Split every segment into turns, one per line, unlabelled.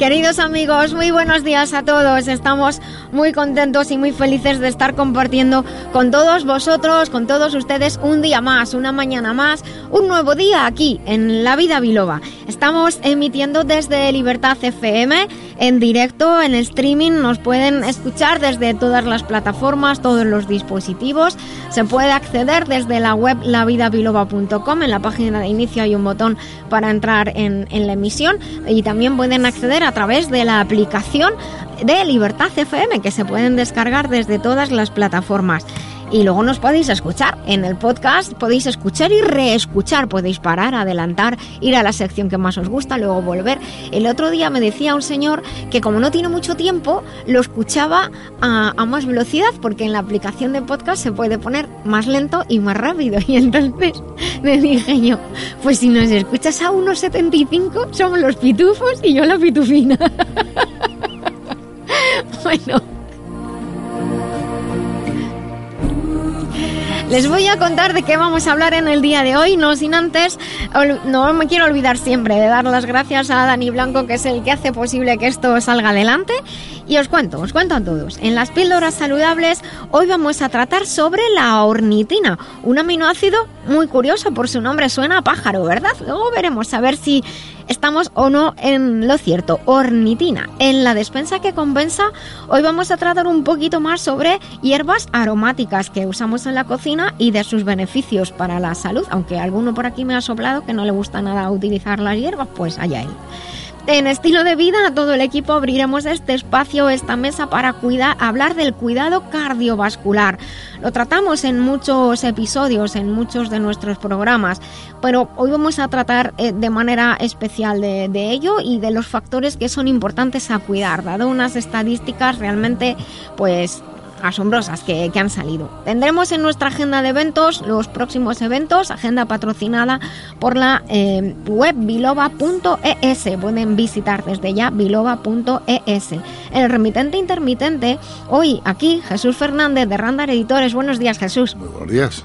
Queridos amigos, muy buenos días a todos. Estamos muy contentos y muy felices de estar compartiendo con todos vosotros, con todos ustedes, un día más, una mañana más, un nuevo día aquí en La Vida Biloba. Estamos emitiendo desde Libertad FM en directo, en streaming. Nos pueden escuchar desde todas las plataformas, todos los dispositivos. Se puede acceder desde la web lavidabiloba.com. En la página de inicio hay un botón para entrar en, en la emisión y también pueden acceder a través de la aplicación de Libertad FM que se pueden descargar desde todas las plataformas. Y luego nos podéis escuchar en el podcast, podéis escuchar y reescuchar, podéis parar, adelantar, ir a la sección que más os gusta, luego volver. El otro día me decía un señor que como no tiene mucho tiempo, lo escuchaba a, más velocidad porque en la aplicación de podcast se puede poner más lento y más rápido. Y entonces me dije yo, pues si nos escuchas a 1.75 somos los pitufos y yo la pitufina. bueno. Les voy a contar de qué vamos a hablar en el día de hoy, no sin antes, no me quiero olvidar siempre de dar las gracias a Dani Blanco, que es el que hace posible que esto salga adelante. Y os cuento, os cuento a todos. En las píldoras saludables, hoy vamos a tratar sobre la ornitina, un aminoácido muy curioso por su nombre, suena pájaro, ¿verdad? Luego veremos a ver si estamos o no en lo cierto. Ornitina. En la despensa que compensa, hoy vamos a tratar un poquito más sobre hierbas aromáticas que usamos en la cocina y de sus beneficios para la salud. Aunque alguno por aquí me ha soplado que no le gusta nada utilizar las hierbas, pues allá él. En estilo de vida, todo el equipo abriremos este espacio, esta mesa para cuidar, hablar del cuidado cardiovascular. Lo tratamos en muchos episodios, en muchos de nuestros programas, pero hoy vamos a tratar eh, de manera especial de, de ello y de los factores que son importantes a cuidar, dado unas estadísticas realmente, pues asombrosas que, han salido. Tendremos en nuestra agenda de eventos los próximos eventos, agenda patrocinada por la eh, web biloba.es. Pueden visitar desde ya biloba.es. El remitente intermitente, hoy aquí Jesús Fernández de Randar Editores. Buenos días Jesús.
buenos días.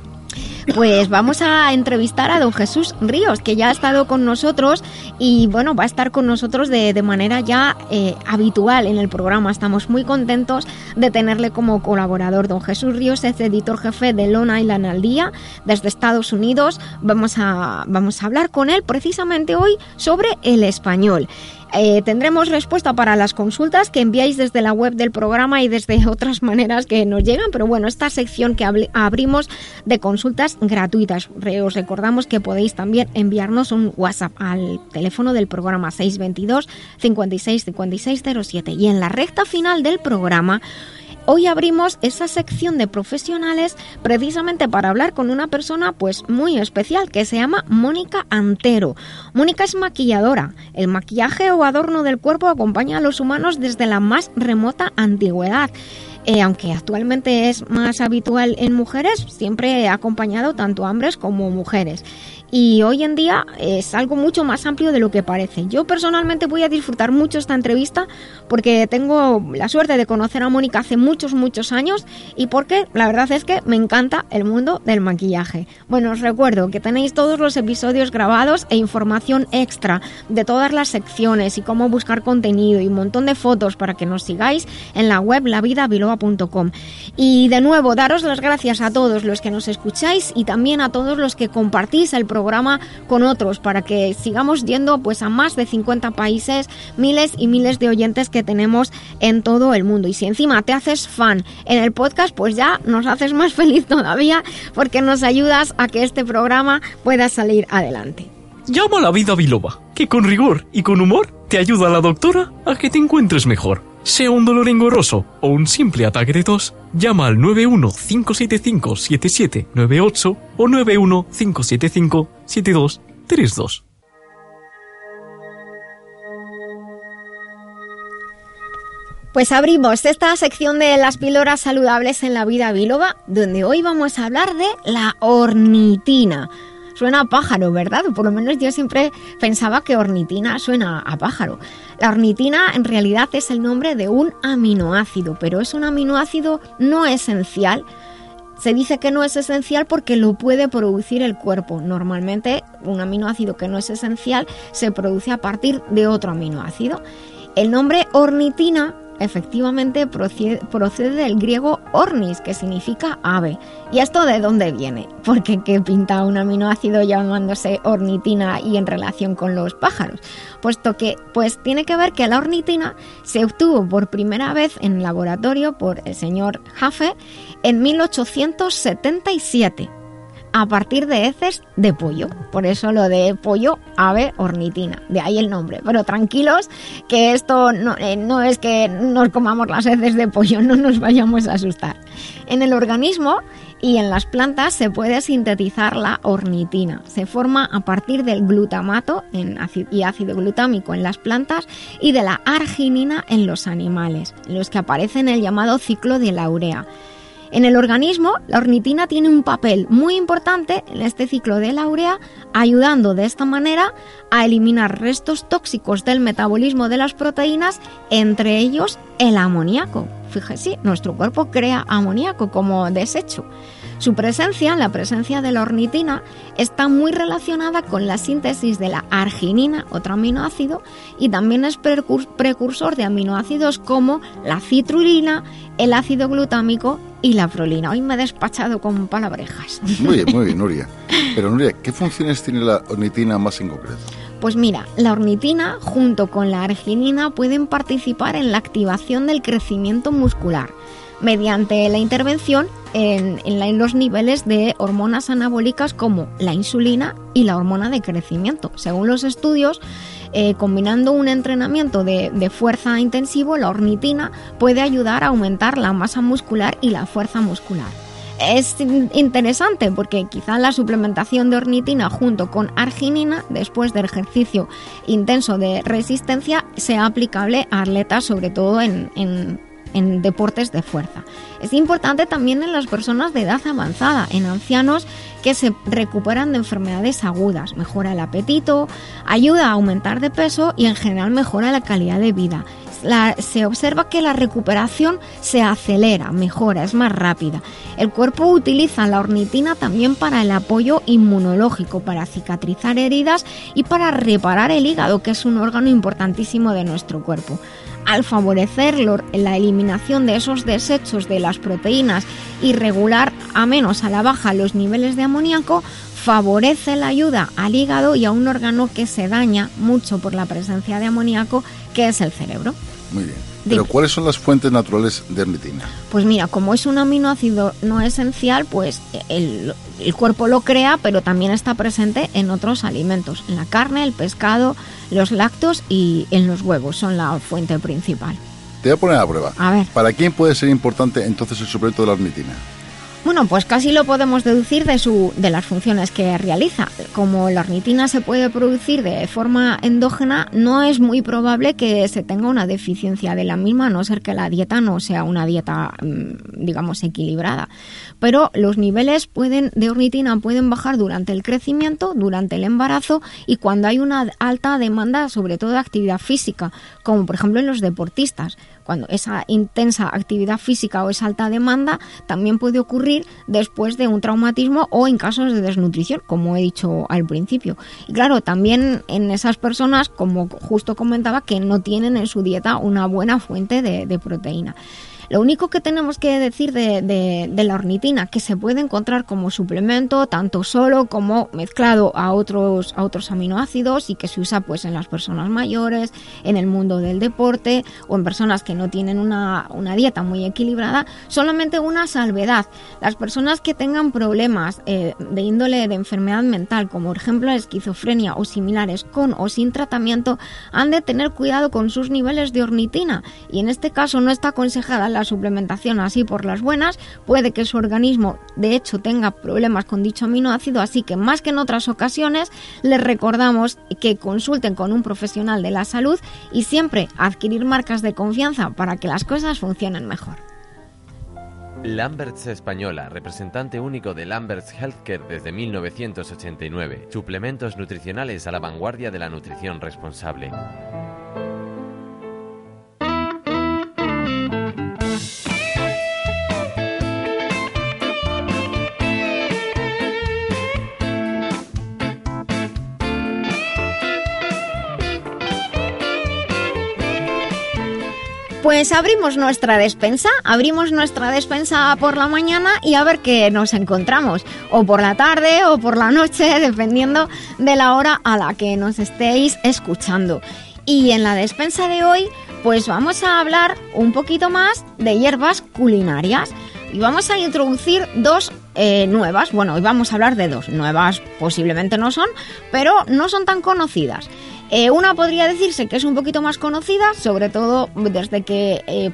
Pues vamos a entrevistar a don Jesús Ríos, que ya ha estado con nosotros y bueno, va a estar con nosotros de, de manera ya eh, habitual en el programa. Estamos muy contentos de tenerle como colaborador. Don Jesús Ríos es editor jefe de Long Island al día desde Estados Unidos. Vamos a, vamos a hablar con él precisamente hoy sobre el español. Eh, tendremos respuesta para las consultas que enviáis desde la web del programa y desde otras maneras que nos llegan, pero bueno, esta sección que abrimos de consultas gratuitas. Os recordamos que podéis también enviarnos un WhatsApp al teléfono del programa 622 56 56 07 y en la recta final del programa Hoy abrimos esa sección de profesionales precisamente para hablar con una persona pues muy especial que se llama Mónica Antero. Mónica es maquilladora. El maquillaje o adorno del cuerpo acompaña a los humanos desde la más remota antigüedad. Eh, aunque actualmente es más habitual en mujeres, siempre ha acompañado tanto a hombres como mujeres y hoy en día es algo mucho más amplio de lo que parece. Yo personalmente voy a disfrutar mucho esta entrevista porque tengo la suerte de conocer a Mónica hace muchos, muchos años y porque la verdad es que me encanta el mundo del maquillaje. Bueno, os recuerdo que tenéis todos los episodios grabados e información extra de todas las secciones y cómo buscar contenido y un montón de fotos para que nos sigáis en la web lavidabiloa.com. Y de nuevo, daros las gracias a todos los que nos escucháis y también a todos los que compartís el programa con otros para que sigamos yendo pues a más de 50 países, miles y miles de oyentes que tenemos en todo el mundo. Y si encima te haces fan en el podcast, pues ya nos haces más feliz todavía porque nos ayudas a que este programa pueda salir adelante.
Llamo a la vida biloba, que con rigor y con humor te ayuda a la doctora a que te encuentres mejor. Sea un dolor engorroso o un simple ataque de tos, llama al 915757798 o 915757232.
Pues abrimos esta sección de las píldoras saludables en la vida biloba, donde hoy vamos a hablar de la ornitina Suena a pájaro, ¿verdad? Por lo menos yo siempre pensaba que ornitina suena a pájaro. La ornitina en realidad es el nombre de un aminoácido, pero es un aminoácido no esencial. Se dice que no es esencial porque lo puede producir el cuerpo. Normalmente un aminoácido que no es esencial se produce a partir de otro aminoácido. El nombre ornitina efectivamente procede, del griego ornis, que significa ave. ¿Y esto de dónde viene? Porque qué pinta un aminoácido llamándose ornitina y en relación con los pájaros. Puesto que pues tiene que ver que la ornitina se obtuvo por primera vez en laboratorio por el señor Jaffe en 1877 a partir de heces de pollo. Por eso lo de pollo ave ornitina, de ahí el nombre. Pero tranquilos, que esto no, eh, es que nos comamos las heces de pollo, no nos vayamos a asustar. En el organismo y en las plantas se puede sintetizar la ornitina. Se forma a partir del glutamato y ácido glutámico en las plantas y de la arginina en los animales, en los que aparece en el llamado ciclo de la urea. En el organismo, la ornitina tiene un papel muy importante en este ciclo de la urea, ayudando de esta manera a eliminar restos tóxicos del metabolismo de las proteínas, entre ellos el amoníaco. Fíjese, nuestro cuerpo crea amoníaco como desecho. Su presencia, la presencia de la ornitina, está muy relacionada con la síntesis de la arginina, otro aminoácido, y también es precursor de aminoácidos como la citrulina, el ácido glutámico y la prolina. Hoy me he despachado con palabrejas.
Muy bien, muy bien, Nuria. Pero Nuria, ¿qué funciones tiene la ornitina más en concreto?
Pues mira, la ornitina junto con la arginina pueden participar en la activación del crecimiento muscular mediante la intervención en, los niveles de hormonas anabólicas como la insulina y la hormona de crecimiento. Según los estudios, eh, combinando un entrenamiento de, fuerza intensivo, la ornitina puede ayudar a aumentar la masa muscular y la fuerza muscular. Es interesante porque quizá la suplementación de ornitina junto con arginina después del ejercicio intenso de resistencia sea aplicable a atletas sobre todo en en deportes de fuerza. Es importante también en las personas de edad avanzada, en ancianos que se recuperan de enfermedades agudas, mejora el apetito, ayuda a aumentar de peso y en general mejora la calidad de vida. se observa que la recuperación se acelera, mejora, es más rápida. El cuerpo utiliza la ornitina también para el apoyo inmunológico, para cicatrizar heridas y para reparar el hígado, que es un órgano importantísimo de nuestro cuerpo al favorecer la eliminación de esos desechos de las proteínas y regular a menos a la baja los niveles de amoníaco, favorece la ayuda al hígado y a un órgano que se daña mucho por la presencia de amoníaco, que es el cerebro.
Muy bien. Pero ¿cuáles son las fuentes naturales de ornitina?
Pues mira, como es un aminoácido no esencial, pues el, el, cuerpo lo crea, pero también está presente en otros alimentos, en la carne, el pescado, los lácteos y en los huevos, son la fuente principal.
Te voy a poner a prueba.
A ver.
¿Para quién puede ser importante entonces el suplemento de la ornitina?
Bueno, pues casi lo podemos deducir de, su, de las funciones que realiza. Como la ornitina se puede producir de forma endógena, no es muy probable que se tenga una deficiencia de la misma, a no ser que la dieta no sea una dieta, mm, digamos, equilibrada. Pero los niveles de ornitina pueden bajar durante el crecimiento, durante el embarazo y cuando hay una alta demanda, sobre todo de actividad física, como por ejemplo en los deportistas cuando esa intensa actividad física o esa alta demanda también puede ocurrir después de un traumatismo o en casos de desnutrición, como he dicho al principio. Y claro, también en esas personas, como justo comentaba, que no tienen en su dieta una buena fuente de, de proteína. Lo único que tenemos que decir de, la ornitina, que se puede encontrar como suplemento, tanto solo como mezclado a otros, a otros aminoácidos y que se usa pues en las personas mayores, en el mundo del deporte o en personas que no tienen una, dieta muy equilibrada, solamente una salvedad. Las personas que tengan problemas eh, de índole de enfermedad mental, como por ejemplo la esquizofrenia o similares, con o sin tratamiento, han de tener cuidado con sus niveles de ornitina y en este caso no está aconsejada la suplementación así por las buenas, puede que su organismo de hecho tenga problemas con dicho aminoácido, así que más que en otras ocasiones les recordamos que consulten con un profesional de la salud y siempre adquirir marcas de confianza para que las cosas funcionen mejor.
Lamberts Española, representante único de Lamberts Healthcare desde 1989. Suplementos nutricionales a la vanguardia de la nutrición responsable.
Pues abrimos nuestra despensa, abrimos nuestra despensa por la mañana y a ver qué nos encontramos, o por la tarde o por la noche, dependiendo de la hora a la que nos estéis escuchando. Y en la despensa de hoy, pues vamos a hablar un poquito más de hierbas culinarias y vamos a introducir dos eh, nuevas. Bueno, hoy vamos a hablar de dos. Nuevas posiblemente no son, pero no son tan conocidas. Eh, una podría decirse que es un poquito más conocida, sobre todo desde que, eh,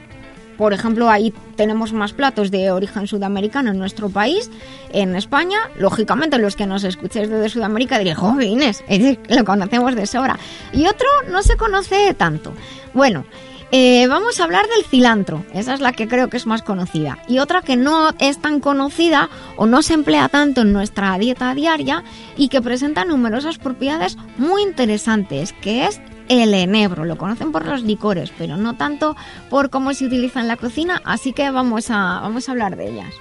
por ejemplo, ahí tenemos más platos de origen sudamericano en nuestro país, en España. Lógicamente, los que nos escuchéis desde Sudamérica diréis, jóvenes, lo conocemos de sobra. Y otro no se conoce tanto. Bueno, eh, vamos a hablar del cilantro, esa es la que creo que es más conocida. Y otra que no es tan conocida o no se emplea tanto en nuestra dieta diaria y que presenta numerosas propiedades muy interesantes, que es el enebro. Lo conocen por los licores, pero no tanto por cómo se utiliza en la cocina, así que vamos a, vamos a hablar de ellas.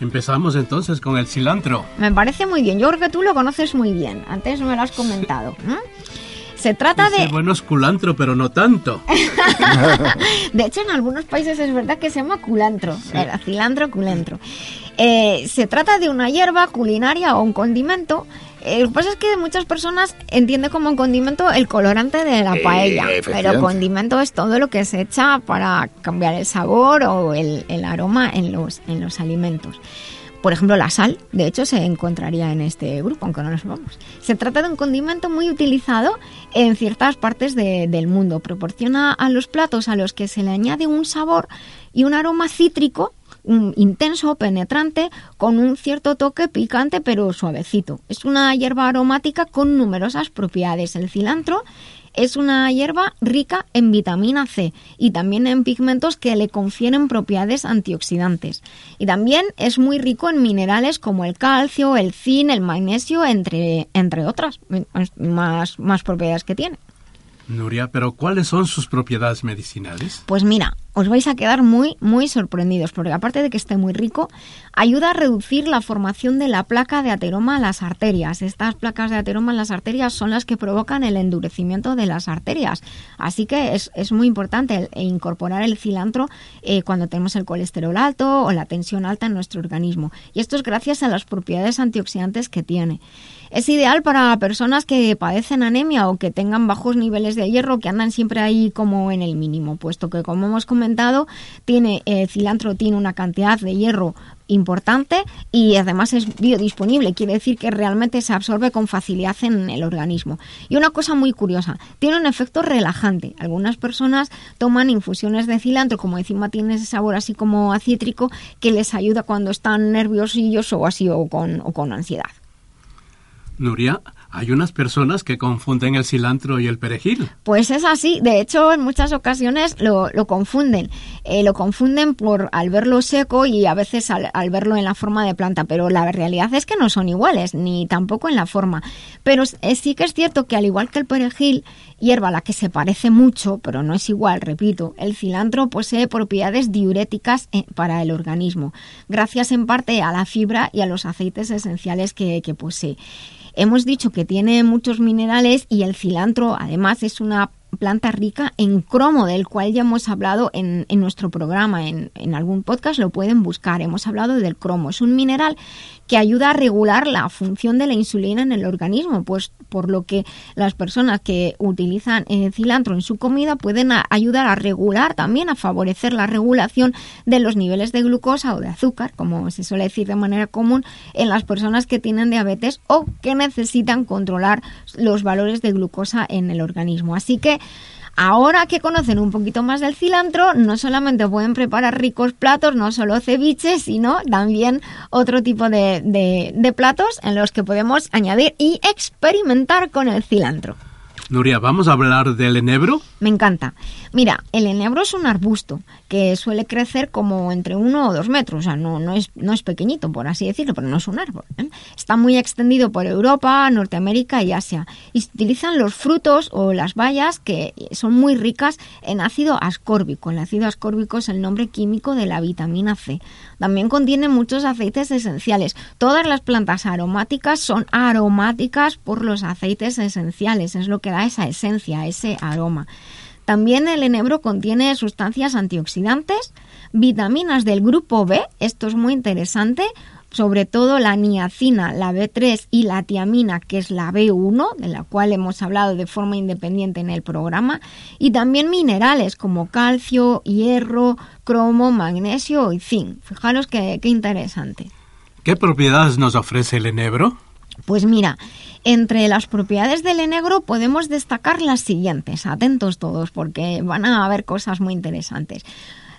Empezamos entonces con el cilantro.
Me parece muy bien, yo creo que tú lo conoces muy bien, antes me lo has comentado. Se trata de...
Bueno, es culantro, pero no tanto.
de hecho, en algunos países es verdad que se llama culantro, cilantro, culantro. Eh, se trata de una hierba culinaria o un condimento. Eh, lo que pasa es que muchas personas entienden como un condimento el colorante de la paella, pero condimento es todo lo que se echa para cambiar el sabor o el, el aroma en los, en los alimentos. Por ejemplo, la sal, de hecho, se encontraría en este grupo, aunque no lo sepamos. Se trata de un condimento muy utilizado en ciertas partes del mundo. Proporciona a los platos a los que se le añade un sabor y un aroma cítrico intenso, penetrante, con un cierto toque picante pero suavecito. Es una hierba aromática con numerosas propiedades. El cilantro es una hierba rica en vitamina C y también en pigmentos que le confieren propiedades antioxidantes. Y también es muy rico en minerales como el calcio, el zinc, el magnesio, entre, entre otras más, más propiedades que tiene.
Nuria, pero ¿cuáles son sus propiedades medicinales?
Pues mira, os vais a quedar muy, muy sorprendidos, porque aparte de que esté muy rico, ayuda a reducir la formación de la placa de ateroma en las arterias. Estas placas de ateroma en las arterias son las que provocan el endurecimiento de las arterias. Así que es, muy importante incorporar el cilantro eh, cuando tenemos el colesterol alto o la tensión alta en nuestro organismo. Y esto es gracias a las propiedades antioxidantes que tiene. Es ideal para personas que padecen anemia o que tengan bajos niveles de hierro, que andan siempre ahí como en el mínimo, puesto que, como hemos comentado, tiene el cilantro tiene una cantidad de hierro importante y además es biodisponible, quiere decir que realmente se absorbe con facilidad en el organismo. Y una cosa muy curiosa, tiene un efecto relajante. Algunas personas toman infusiones de cilantro, como encima tiene ese sabor así como acítrico, que les ayuda cuando están nerviosillos o así o con, o con ansiedad.
Nuria, hay unas personas que confunden el cilantro y el perejil.
Pues es así. De hecho, en muchas ocasiones lo, confunden. Eh, lo confunden por al verlo seco y a veces al, verlo en la forma de planta. Pero la realidad es que no son iguales, ni tampoco en la forma. Pero sí que es cierto que al igual que el perejil, hierba a la que se parece mucho, pero no es igual, repito, el cilantro posee propiedades diuréticas eh, para el organismo, gracias en parte a la fibra y a los aceites esenciales que posee. Hemos dicho que tiene muchos minerales y el cilantro además es una planta rica en cromo, del cual ya hemos hablado en, nuestro programa, en, en, algún podcast lo pueden buscar. Hemos hablado del cromo. Es un mineral que ayuda a regular la función de la insulina en el organismo, pues por lo que las personas que utilizan el cilantro en su comida pueden ayudar a regular también, a favorecer la regulación de los niveles de glucosa o de azúcar, como se suele decir de manera común, en las personas que tienen diabetes o que necesitan controlar los valores de glucosa en el organismo. Así que Ahora que conocen un poquito más del cilantro, no solamente pueden preparar ricos platos, no solo ceviches, sino también otro tipo de, de, de platos en los que podemos añadir y experimentar con el cilantro.
Nuria, ¿vamos a hablar del enebro?
Me encanta. Mira, el enebro es un arbusto que suele crecer como entre uno o dos metros, o sea, no, no, es, no es pequeñito, por así decirlo, pero no es un árbol. ¿eh? Está muy extendido por Europa, Norteamérica y Asia. Y se utilizan los frutos o las bayas que son muy ricas en ácido ascórbico. El ácido ascórbico es el nombre químico de la vitamina C. También contiene muchos aceites esenciales. Todas las plantas aromáticas son aromáticas por los aceites esenciales, es lo que da esa esencia, ese aroma. También el enebro contiene sustancias antioxidantes, vitaminas del grupo B, esto es muy interesante, sobre todo la niacina, la B3 y la tiamina, que es la B1, de la cual hemos hablado de forma independiente en el programa, y también minerales como calcio, hierro, cromo, magnesio y zinc. Fijaros qué, qué interesante.
¿Qué propiedades nos ofrece el enebro?
Pues mira, entre las propiedades del enegro podemos destacar las siguientes. Atentos todos porque van a haber cosas muy interesantes.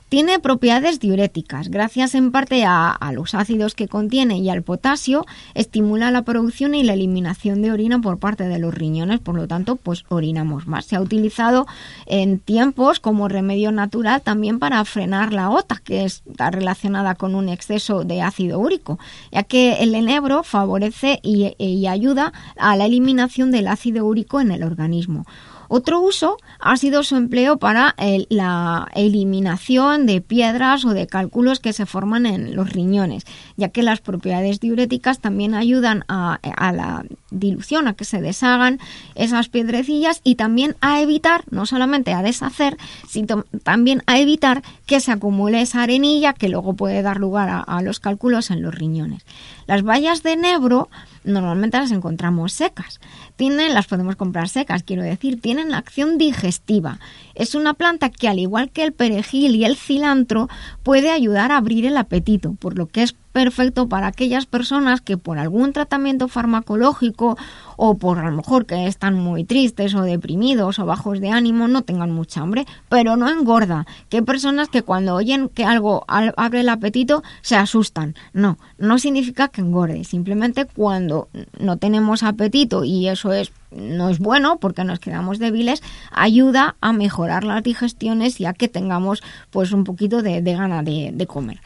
Tiene propiedades diuréticas. Gracias en parte a, los ácidos que contiene y al potasio, estimula la producción y la eliminación de orina por parte de los riñones. Por lo tanto, pues orinamos más. Se ha utilizado en tiempos como remedio natural también para frenar la OTA, que está relacionada con un exceso de ácido úrico, ya que el enebro favorece y ayuda a la eliminación del ácido úrico en el organismo. Otro uso ha sido su empleo para la eliminación de piedras o de cálculos que se forman en los riñones, ya que las propiedades diuréticas también ayudan a, la dilución, a que se deshagan esas piedrecillas y también a evitar, no solamente a deshacer, sino también a evitar que se acumule esa arenilla que luego puede dar lugar a, a los cálculos en los riñones. Las bayas de enebro normalmente las encontramos secas. Tienen, las podemos comprar secas, quiero decir, tienen acción digestiva. Es una planta que, al igual que el perejil y el cilantro, puede ayudar a abrir el apetito, por lo que es perfecto para aquellas personas que por algún tratamiento farmacológico o por a lo mejor que están muy tristes o deprimidos o bajos de ánimo no tengan mucha hambre, pero no engorda. Que personas que cuando oyen que algo abre el apetito se asustan. No, no significa que engorde, simplemente cuando no tenemos apetito y eso es no es bueno porque nos quedamos débiles, ayuda a mejorar las digestiones y a que tengamos pues un poquito de, de gana de comer.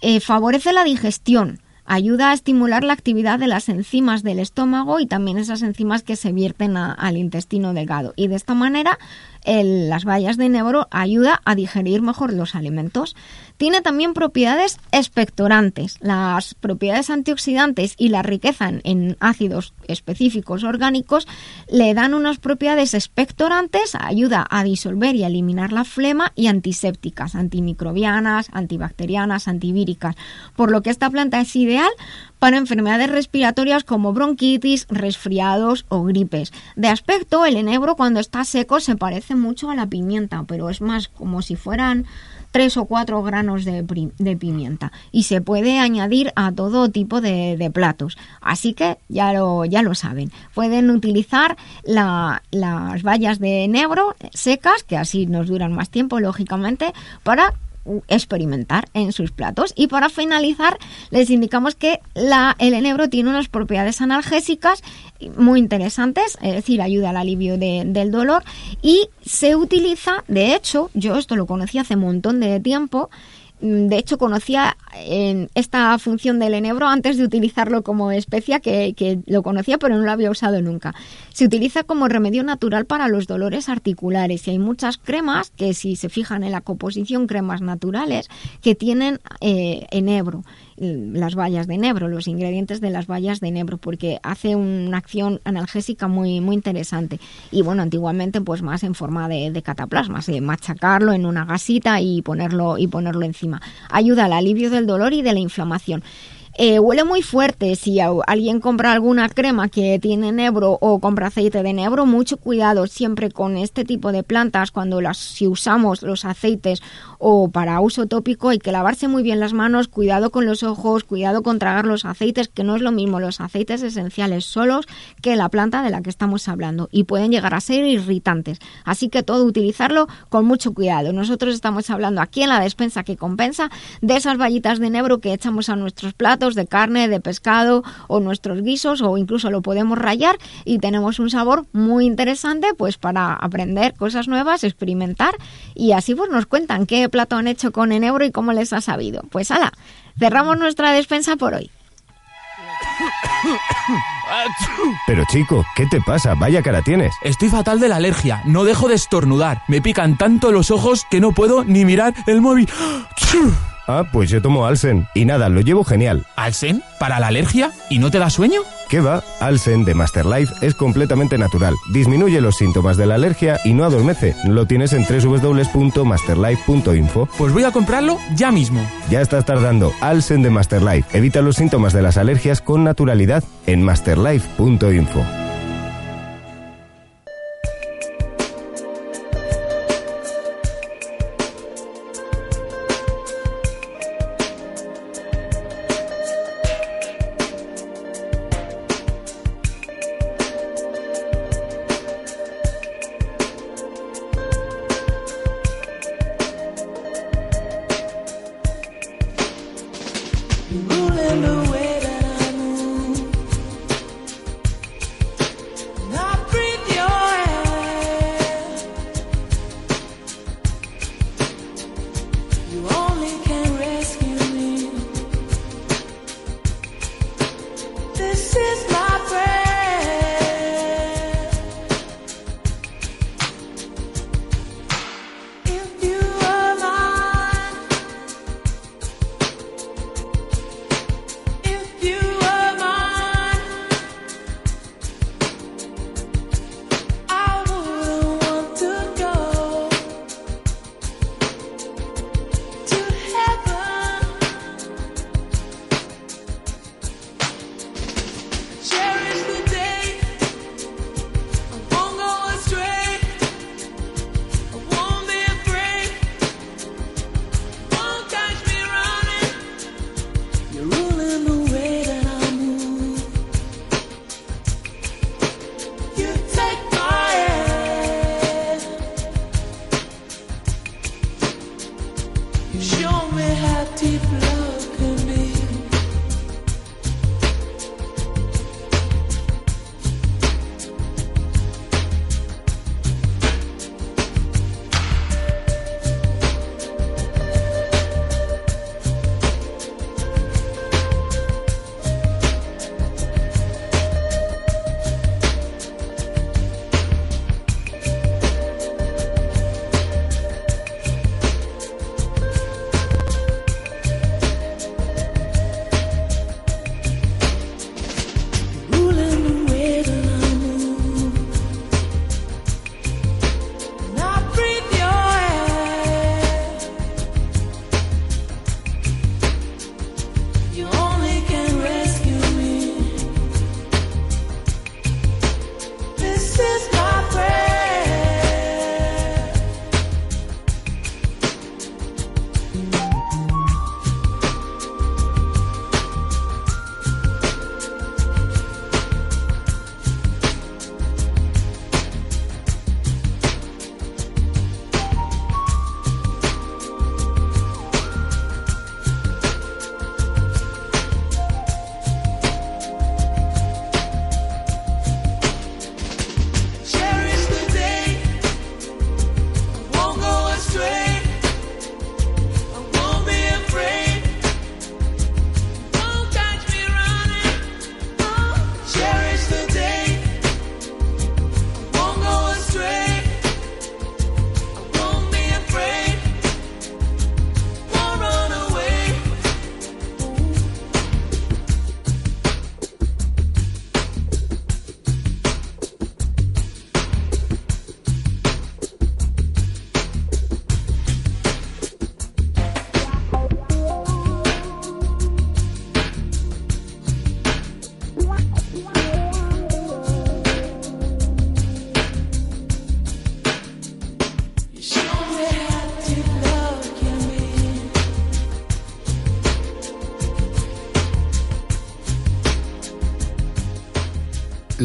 Eh, favorece la digestión, ayuda a estimular la actividad de las enzimas del estómago y también esas enzimas que se vierten a, al intestino delgado. Y de esta manera el, las bayas de enebro ayuda a digerir mejor los alimentos. Tiene también propiedades expectorantes. Las propiedades antioxidantes y la riqueza en, ácidos específicos orgánicos le dan unas propiedades expectorantes, ayuda a disolver y eliminar la flema y antisépticas, antimicrobianas, antibacterianas, antivíricas. Por lo que esta planta es ideal para enfermedades respiratorias como bronquitis, resfriados o gripes. De aspecto, el enebro cuando está seco se parece mucho a la pimienta, pero es más como si fueran tres o cuatro granos de, de, pimienta y se puede añadir a todo tipo de, de, platos. Así que ya lo, ya lo saben. Pueden utilizar la, las bayas de enebro secas, que así nos duran más tiempo, lógicamente, para experimentar en sus platos. Y para finalizar, les indicamos que la, el enebro tiene unas propiedades analgésicas muy interesantes, es decir, ayuda al alivio de, del dolor y se utiliza, de hecho, yo esto lo conocí hace un montón de tiempo, de hecho, conocía en esta función del enebro antes de utilizarlo como especia, que, que, lo conocía pero no lo había usado nunca. Se utiliza como remedio natural para los dolores articulares y hay muchas cremas que si se fijan en la composición, cremas naturales, que tienen eh, enebro las bayas de enebro, los ingredientes de las bayas de enebro, porque hace una acción analgésica muy, muy interesante. Y bueno, antiguamente pues más en forma de, de cataplasma, de machacarlo en una gasita y ponerlo, y ponerlo encima. Ayuda al alivio del dolor y de la inflamación. Eh, huele muy fuerte. Si alguien compra alguna crema que tiene nebro o compra aceite de nebro, mucho cuidado siempre con este tipo de plantas cuando las si usamos los aceites o para uso tópico hay que lavarse muy bien las manos, cuidado con los ojos, cuidado con tragar los aceites, que no es lo mismo los aceites esenciales solos que la planta de la que estamos hablando y pueden llegar a ser irritantes. Así que todo utilizarlo con mucho cuidado. Nosotros estamos hablando aquí en la despensa que compensa de esas vallitas de nebro que echamos a nuestros platos de carne, de pescado o nuestros guisos o incluso lo podemos rayar y tenemos un sabor muy interesante pues para aprender cosas nuevas, experimentar y así pues nos cuentan qué plato han hecho con enebro y cómo les ha sabido. Pues ala, cerramos nuestra despensa por hoy.
Pero chico, ¿qué te pasa? Vaya cara tienes.
Estoy fatal de la alergia, no dejo de estornudar. Me pican tanto los ojos que no puedo ni mirar el móvil.
Ah, pues yo tomo Alsen. Y nada, lo llevo genial.
¿Alsen? ¿Para la alergia? ¿Y no te da sueño?
¿Qué va? Alsen de Masterlife es completamente natural. Disminuye los síntomas de la alergia y no adormece. Lo tienes en www.masterlife.info.
Pues voy a comprarlo ya mismo.
Ya estás tardando. Alsen de Masterlife. Evita los síntomas de las alergias con naturalidad en masterlife.info.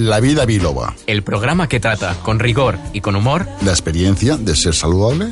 La vida biloba.
El programa que trata con rigor y con humor
La experiencia de ser saludable.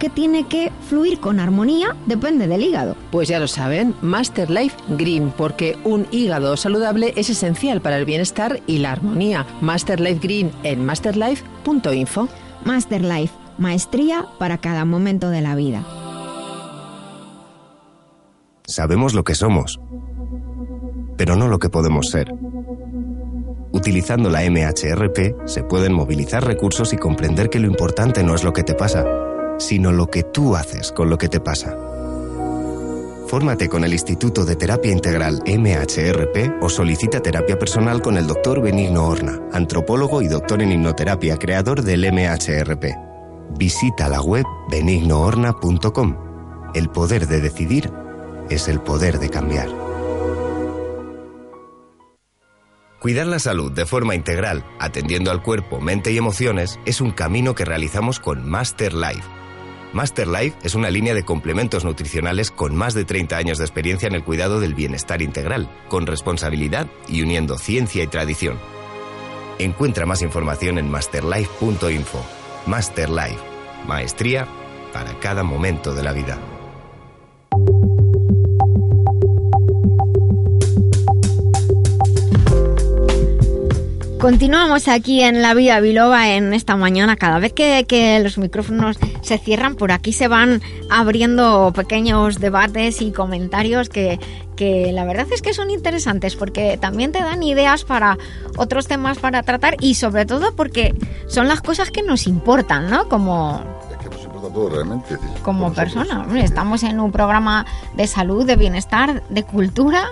que tiene que fluir con armonía depende del hígado.
Pues ya lo saben, Master Life Green, porque un hígado saludable es esencial para el bienestar y la armonía. Master Life Green en masterlife.info.
Master Life, maestría para cada momento de la vida.
Sabemos lo que somos, pero no lo que podemos ser. Utilizando la MHRP se pueden movilizar recursos y comprender que lo importante no es lo que te pasa, sino lo que tú haces con lo que te pasa. Fórmate con el Instituto de Terapia Integral MHRP o solicita terapia personal con el Dr. Benigno Horna, antropólogo y doctor en hipnoterapia, creador del MHRP. Visita la web benignohorna.com. El poder de decidir es el poder de cambiar. Cuidar la salud de forma integral, atendiendo al cuerpo, mente y emociones, es un camino que realizamos con Master Life. Master Life es una línea de complementos nutricionales con más de 30 años de experiencia en el cuidado del bienestar integral, con responsabilidad y uniendo ciencia y tradición. Encuentra más información en masterlife.info. Master Life, maestría para cada momento de la vida.
Continuamos aquí en La Vida Biloba en esta mañana. Cada vez que, que los micrófonos se cierran, por aquí se van abriendo pequeños debates y comentarios que, que la verdad es que son interesantes porque también te dan ideas para otros temas para tratar y sobre todo porque son las cosas que nos importan, ¿no? Como,
todo realmente.
como
por nosotros.
persona. Hombre, Estamos en un programa de salud, de bienestar, de cultura.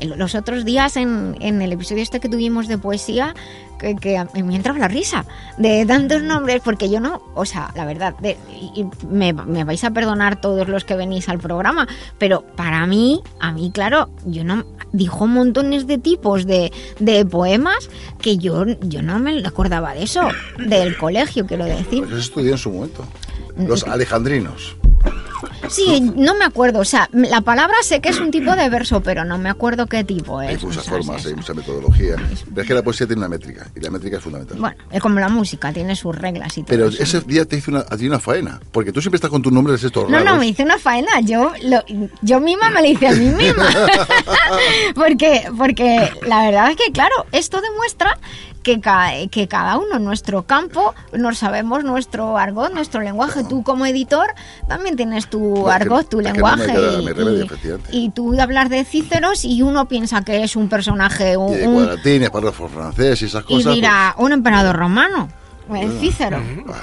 Los otros días en, en el episodio este que tuvimos de poesía, que, que a- me entraba la risa de tantos nombres, porque yo no, o sea, la verdad, de- y- y me, me vais a perdonar todos los que venís al programa, pero para mí, a mí, claro, yo no, dijo montones de tipos de, de poemas que yo, yo no me acordaba de eso, del colegio, quiero decir.
Pues eso estudié en su momento. Los alejandrinos.
Sí, no me acuerdo. O sea, la palabra sé que es un tipo de verso, pero no me acuerdo qué tipo es.
Hay muchas
es
formas,
eso.
hay mucha metodología. Pero es que la poesía tiene una métrica y la métrica es fundamental.
Bueno, es como la música, tiene sus reglas y todo.
Pero
eso.
ese día te hice una, a ti una faena, porque tú siempre estás con tus nombres estos
No,
raros.
no, me hice una faena. Yo, lo- yo misma me la hice a mí misma. porque, porque la verdad es que, claro, esto demuestra que, ca- que cada uno en nuestro campo nos sabemos nuestro argot, nuestro lenguaje. Tú como editor también tienes tu
No, que-
argot, tu
no
lenguaje.
queda
y,
remedio,
y- y tú hablar de Cíceros y uno piensa que es un personaje, un,
Y cuadratines, párrafos francés y esas
y
cosas.
dirá, un emperador romano, el Cícero.
pues,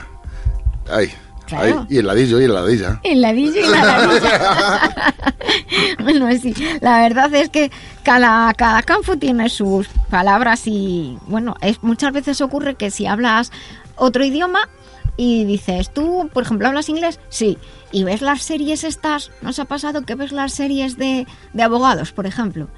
ah, ahí,
Claro.
ahí. Y el ladillo y el ladilla.
El ladillo y la ladilla. bueno, sí, la verdad es que cada, cada campo tiene sus palabras y, bueno, es, muchas veces ocurre que si hablas otro idioma y dices, tú, por ejemplo, ¿hablas inglés? Sí. Y ves las series estas, ¿nos ha pasado que ves las series de, de abogados, por ejemplo?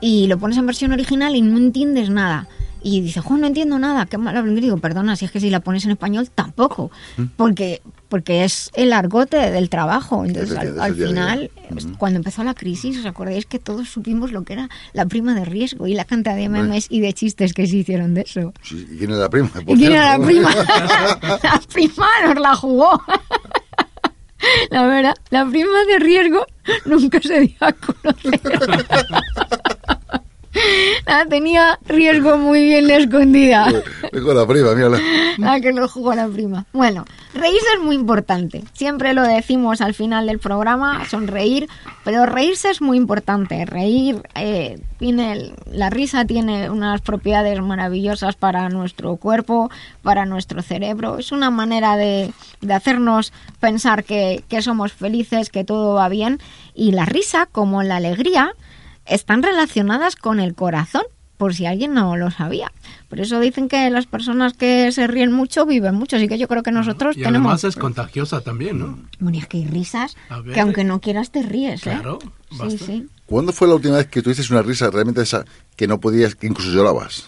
Y lo pones en versión original y no entiendes nada. Y dices, no entiendo nada, qué mal hablo inglés". Digo, perdona, si es que si la pones en español tampoco, porque porque es el argote del trabajo. Entonces,
Es
al, al final, es- cuando empezó la crisis, ¿os acordáis que todos supimos lo que era la prima de riesgo y la cantidad de memes y de chistes que se hicieron de eso?
Sí, ¿Y quién es la prima?
¿Y quién era la prima? la prima nos la jugó. La verdad, la prima de riesgo nunca se dio a conocer. La tenía riesgo muy bien escondida.
Vengo la prima, mírala.
La que lo jugó la prima. Bueno, reírse es muy importante. Siempre lo decimos al final del programa, sonreír, pero reírse es muy importante. Reír, eh, tiene la risa tiene unas propiedades maravillosas para nuestro cuerpo, para nuestro cerebro. Es una manera de, de hacernos pensar que, que somos felices, que todo va bien. Y la risa, como la alegría, están relacionadas con el corazón. por si alguien no lo sabía. Por eso dicen que las personas que se ríen mucho viven mucho, así que yo creo que nosotros
Y
tenemos...
además es contagiosa también, ¿no?
Bueno, y es que hay risas
ver.
que aunque no quieras te ríes, ¿eh?
Claro,
Sí,
basta.
sí.
¿Cuándo fue la última vez que tuviste una risa realmente esa que no podías, que incluso llorabas?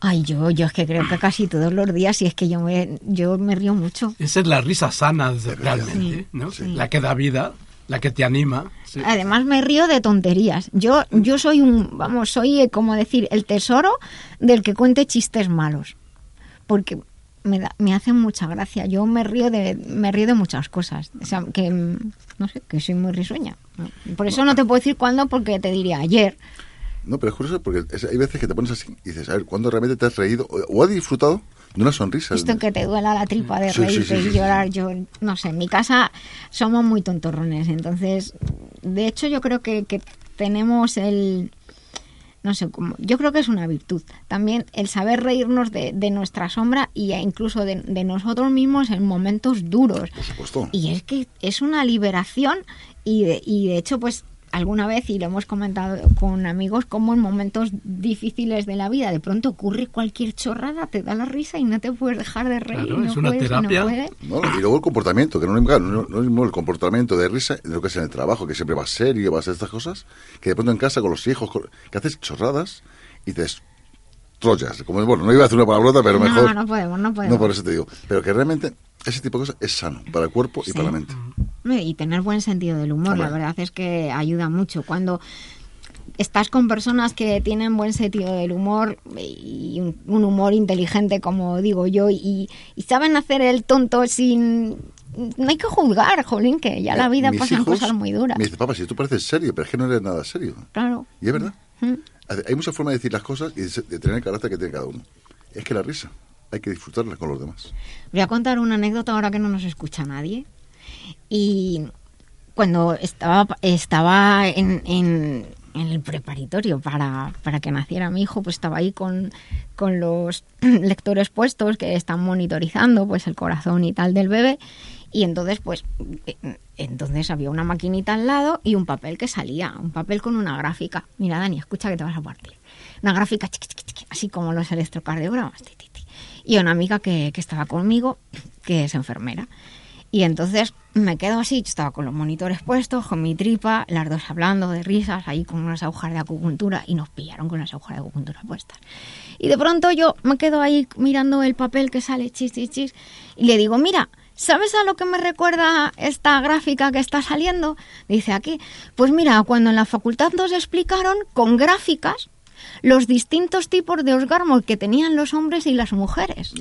Ay, yo, yo es que creo que casi todos los días, y es que yo me, yo me río mucho.
Esa es la risa sana de- realmente, ¿no? La que da vida, la que te anima. sí.
Además me río de tonterías. Yo, yo soy un, vamos, soy eh, como decir el tesoro del que cuente chistes malos, porque me, da, me hacen mucha gracia. Yo me río de, me río de muchas cosas, o sea, que mm, no sé, que soy muy risueña. Por eso no te puedo decir cuándo, porque te diría ayer.
No, pero es curioso porque es- hay veces que te pones así y dices, a ver, ¿cuándo realmente te has reído o, o has disfrutado de una sonrisa?
Esto que te duela la tripa de
Sí,
reírte
sí, sí,
y llorar, yo no sé, en mi casa somos muy tontorrones, entonces, de hecho yo creo que, que tenemos el, no sé cómo, yo creo que es una virtud, también el saber reírnos de, de nuestra sombra y e incluso de, de nosotros mismos en momentos duros.
Por supuesto.
Y es que es una liberación y de, y de hecho pues alguna vez y lo hemos comentado con amigos como en momentos difíciles de la vida de pronto ocurre cualquier chorrada te da la risa y no te puedes dejar de reír
Claro,
no
es una
puedes y no
terapia.
puedes.
No, y luego el comportamiento, que no, no, no es lo mismo el comportamiento de risa de lo que es en el trabajo, que siempre vas serio, vas a estas cosas, que de pronto en casa con los hijos, con- que haces chorradas y te troyas. Como, bueno, no iba a hacer una palabrota, pero
no,
mejor.
no podemos, no podemos.
No, por eso te digo. Pero que realmente ese tipo de cosas es sano para el cuerpo y
Sí.
para la mente.
Y tener buen sentido del humor, la verdad es que ayuda mucho. Cuando estás con personas que tienen buen sentido del humor y un, un humor inteligente, como digo yo, y, y saben hacer el tonto sin... No hay que juzgar, jolín, que ya la
Eh,
vida pasan
hijos
cosas muy duras.
Me dice, papá, si tú pareces serio, pero es que no eres nada serio.
Claro.
Y es verdad.
Mm.
Hay muchas formas de decir las cosas y de tener el carácter que tiene cada uno. Es que la risa hay que disfrutarla con los demás.
Voy a contar una anécdota ahora que no nos escucha nadie. Y cuando estaba, estaba en, en- en el preparatorio para, para que naciera mi hijo, pues estaba ahí con, con los lectores puestos que están monitorizando pues el corazón y tal del bebé. Y entonces, pues, eh, entonces había una maquinita al lado y un papel que salía, un papel con una gráfica. Mira, Dani, escucha que te vas a partir. Una gráfica chiqui, chiqui, chiqui, así como los electrocardiogramas. ti, ti, ti. Y una amiga que, que estaba conmigo, que es enfermera. Y entonces me quedo así, yo estaba con los monitores puestos, con mi tripa, las dos hablando de risas, ahí con unas agujas de acupuntura, y nos pillaron con las agujas de acupuntura puestas. Y de pronto yo me quedo ahí mirando el papel que sale, chis, chis, chis, y le digo, mira, ¿sabes a lo que me recuerda esta gráfica que está saliendo? Dice aquí, pues mira, cuando en la facultad nos explicaron con gráficas los distintos tipos de orgasmos que tenían los hombres y las mujeres.